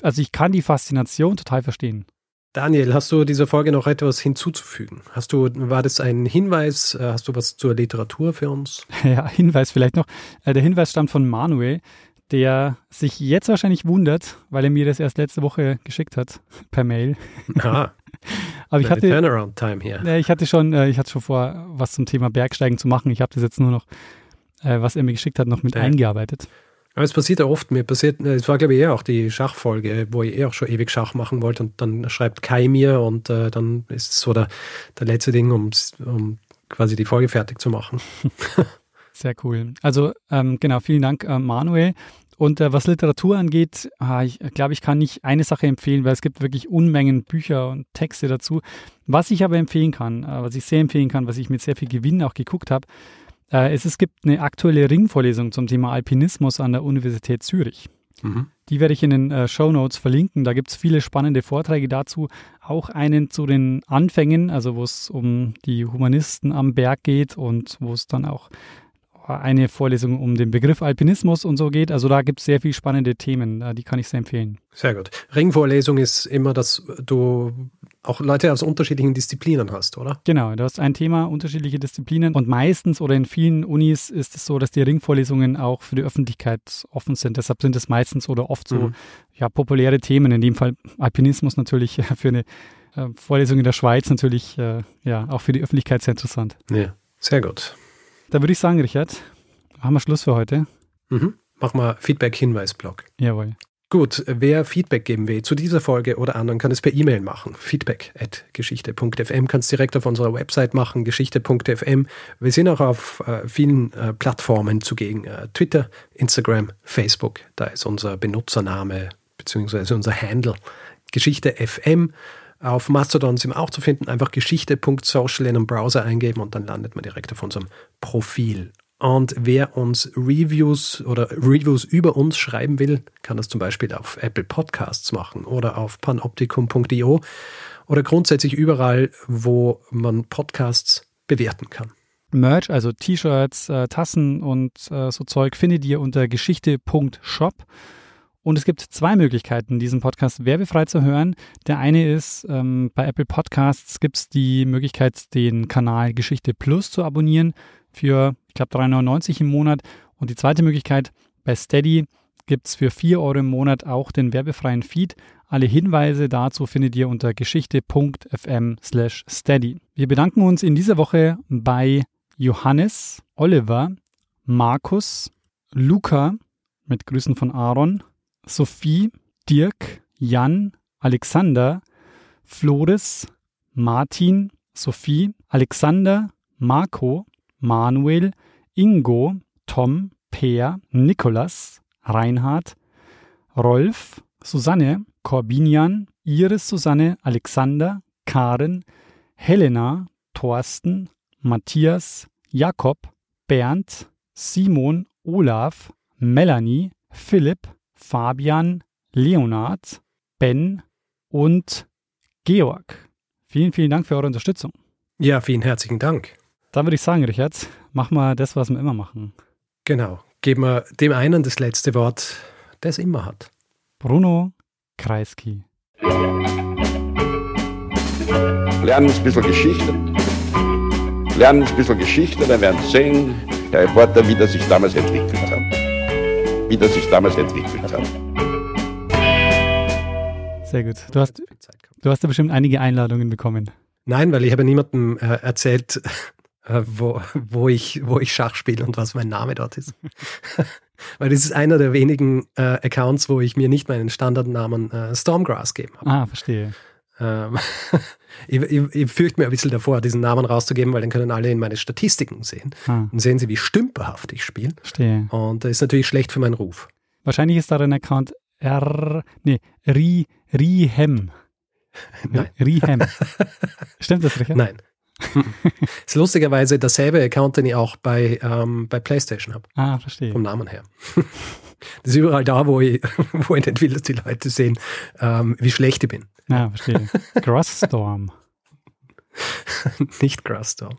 also ich kann die Faszination total verstehen. Daniel, hast du dieser Folge noch etwas hinzuzufügen? Hast du, war das ein Hinweis? Äh, hast du was zur Literatur für uns? <laughs> Ja, Hinweis vielleicht noch. Äh, der Hinweis stammt von Manuel, der sich jetzt wahrscheinlich wundert, weil er mir das erst letzte Woche geschickt hat <laughs> per Mail. <laughs> Ah, Aber ich hatte Turnaround Time hier. Ich hatte schon, äh, ich hatte schon vor, was zum Thema Bergsteigen zu machen. Ich habe das jetzt nur noch, was er mir geschickt hat, noch mit ja. eingearbeitet. Aber es passiert ja oft. Mir passiert, es war glaube ich eher auch die Schachfolge, wo ich eh auch schon ewig Schach machen wollte und dann schreibt Kai mir und äh, dann ist es so der, der letzte Ding, um, quasi die Folge fertig zu machen. <laughs> Sehr cool. Also ähm, genau, vielen Dank, äh, Manuel. Und äh, was Literatur angeht, ah, ich glaube, ich kann nicht eine Sache empfehlen, weil es gibt wirklich Unmengen Bücher und Texte dazu. Was ich aber empfehlen kann, äh, was ich sehr empfehlen kann, was ich mit sehr viel Gewinn auch geguckt habe, äh, es, es gibt eine aktuelle Ringvorlesung zum Thema Alpinismus an der Universität Zürich. Mhm. Die werde ich in den äh, Show Notes verlinken. Da gibt es viele spannende Vorträge dazu. Auch einen zu den Anfängen, also wo es um die Humanisten am Berg geht und wo es dann auch eine Vorlesung um den Begriff Alpinismus und so geht. Also da gibt es sehr viele spannende Themen, äh, die kann ich sehr empfehlen. Sehr gut. Ringvorlesung ist immer, dass du auch Leute aus unterschiedlichen Disziplinen hast, oder? Genau, du hast ein Thema, unterschiedliche Disziplinen und meistens oder in vielen Unis ist es so, dass die Ringvorlesungen auch für die Öffentlichkeit offen sind. Deshalb sind es meistens oder oft so Mhm. ja, populäre Themen, in dem Fall Alpinismus natürlich äh, für eine äh, Vorlesung in der Schweiz natürlich äh, ja auch für die Öffentlichkeit sehr interessant. Ja. Sehr gut. Da würde ich sagen, Richard, haben wir Schluss für heute. Mhm. Mach mal Feedback-Hinweis-Blog. Jawohl. Gut, wer Feedback geben will zu dieser Folge oder anderen, kann es per E-Mail machen. Feedback at geschichte.fm kannst direkt auf unserer Website machen, geschichte.fm. Wir sind auch auf äh, vielen äh, Plattformen zugegen. Äh, Twitter, Instagram, Facebook. Da ist unser Benutzername bzw. unser Handle Geschichte FM. Auf Mastodon sind wir auch zu finden. Einfach geschichte.social in einem Browser eingeben und dann landet man direkt auf unserem Profil. Und wer uns Reviews oder Reviews über uns schreiben will, kann das zum Beispiel auf Apple Podcasts machen oder auf panoptikum.io oder grundsätzlich überall, wo man Podcasts bewerten kann. Merch, also T-Shirts, äh, Tassen und äh, so Zeug findet ihr unter geschichte.shop. Und es gibt zwei Möglichkeiten, diesen Podcast werbefrei zu hören. Der eine ist, ähm, bei Apple Podcasts gibt es die Möglichkeit, den Kanal Geschichte Plus zu abonnieren für, ich glaube, 3,99 im Monat. Und die zweite Möglichkeit, bei Steady gibt es für 4 Euro im Monat auch den werbefreien Feed. Alle Hinweise dazu findet ihr unter geschichte.fm slash steady. Wir bedanken uns in dieser Woche bei Johannes, Oliver, Markus, Luca mit Grüßen von Aaron, Sophie, Dirk, Jan, Alexander, Floris, Martin, Sophie, Alexander, Marco, Manuel, Ingo, Tom, Peer, Nikolas, Reinhard, Rolf, Susanne, Corbinian, Iris Susanne, Alexander, Karen, Helena, Thorsten, Matthias, Jakob, Bernd, Simon, Olaf, Melanie, Philipp, Fabian, Leonard, Ben und Georg. Vielen, vielen Dank für eure Unterstützung. Ja, vielen herzlichen Dank. Dann würde ich sagen, Richard, mach mal das, was wir immer machen. Genau. Geben wir dem einen das letzte Wort, der es immer hat. Bruno Kreisky. Lernen ein bisschen Geschichte. Lernen ein bisschen Geschichte, dann werden Sie sehen, der Reporter, wie das sich damals entwickelt hat. Wie das sich damals entwickelt hat. Sehr gut. Du hast, du hast ja bestimmt einige Einladungen bekommen. Nein, weil ich habe niemandem äh, erzählt, äh, wo, wo, ich, wo ich Schach spiele und was mein Name dort ist. <laughs> weil das ist einer der wenigen äh, Accounts, wo ich mir nicht meinen Standardnamen äh, Stormgrass geben habe. Ah, verstehe. Ähm, <laughs> ich, ich, ich fürchte mir ein bisschen davor, diesen Namen rauszugeben, weil dann können alle in meine Statistiken sehen. Ah, Dann sehen sie, wie stümperhaft ich spiele. verstehe. Und das ist natürlich schlecht für meinen Ruf. Wahrscheinlich ist da dein Account R, nee, Ri, Rihem. <laughs> Nein. Rihem. Stimmt das, Richard? Nein. <laughs> ist lustigerweise derselbe Account, den ich auch bei, ähm, bei PlayStation habe, Ah, verstehe. vom Namen her. <laughs> Das ist überall da, wo ich, <laughs> wo ich nicht will, dass die Leute sehen, ähm, wie schlecht ich bin. Ja, verstehe. Grossstorm. Nicht Grassstorm.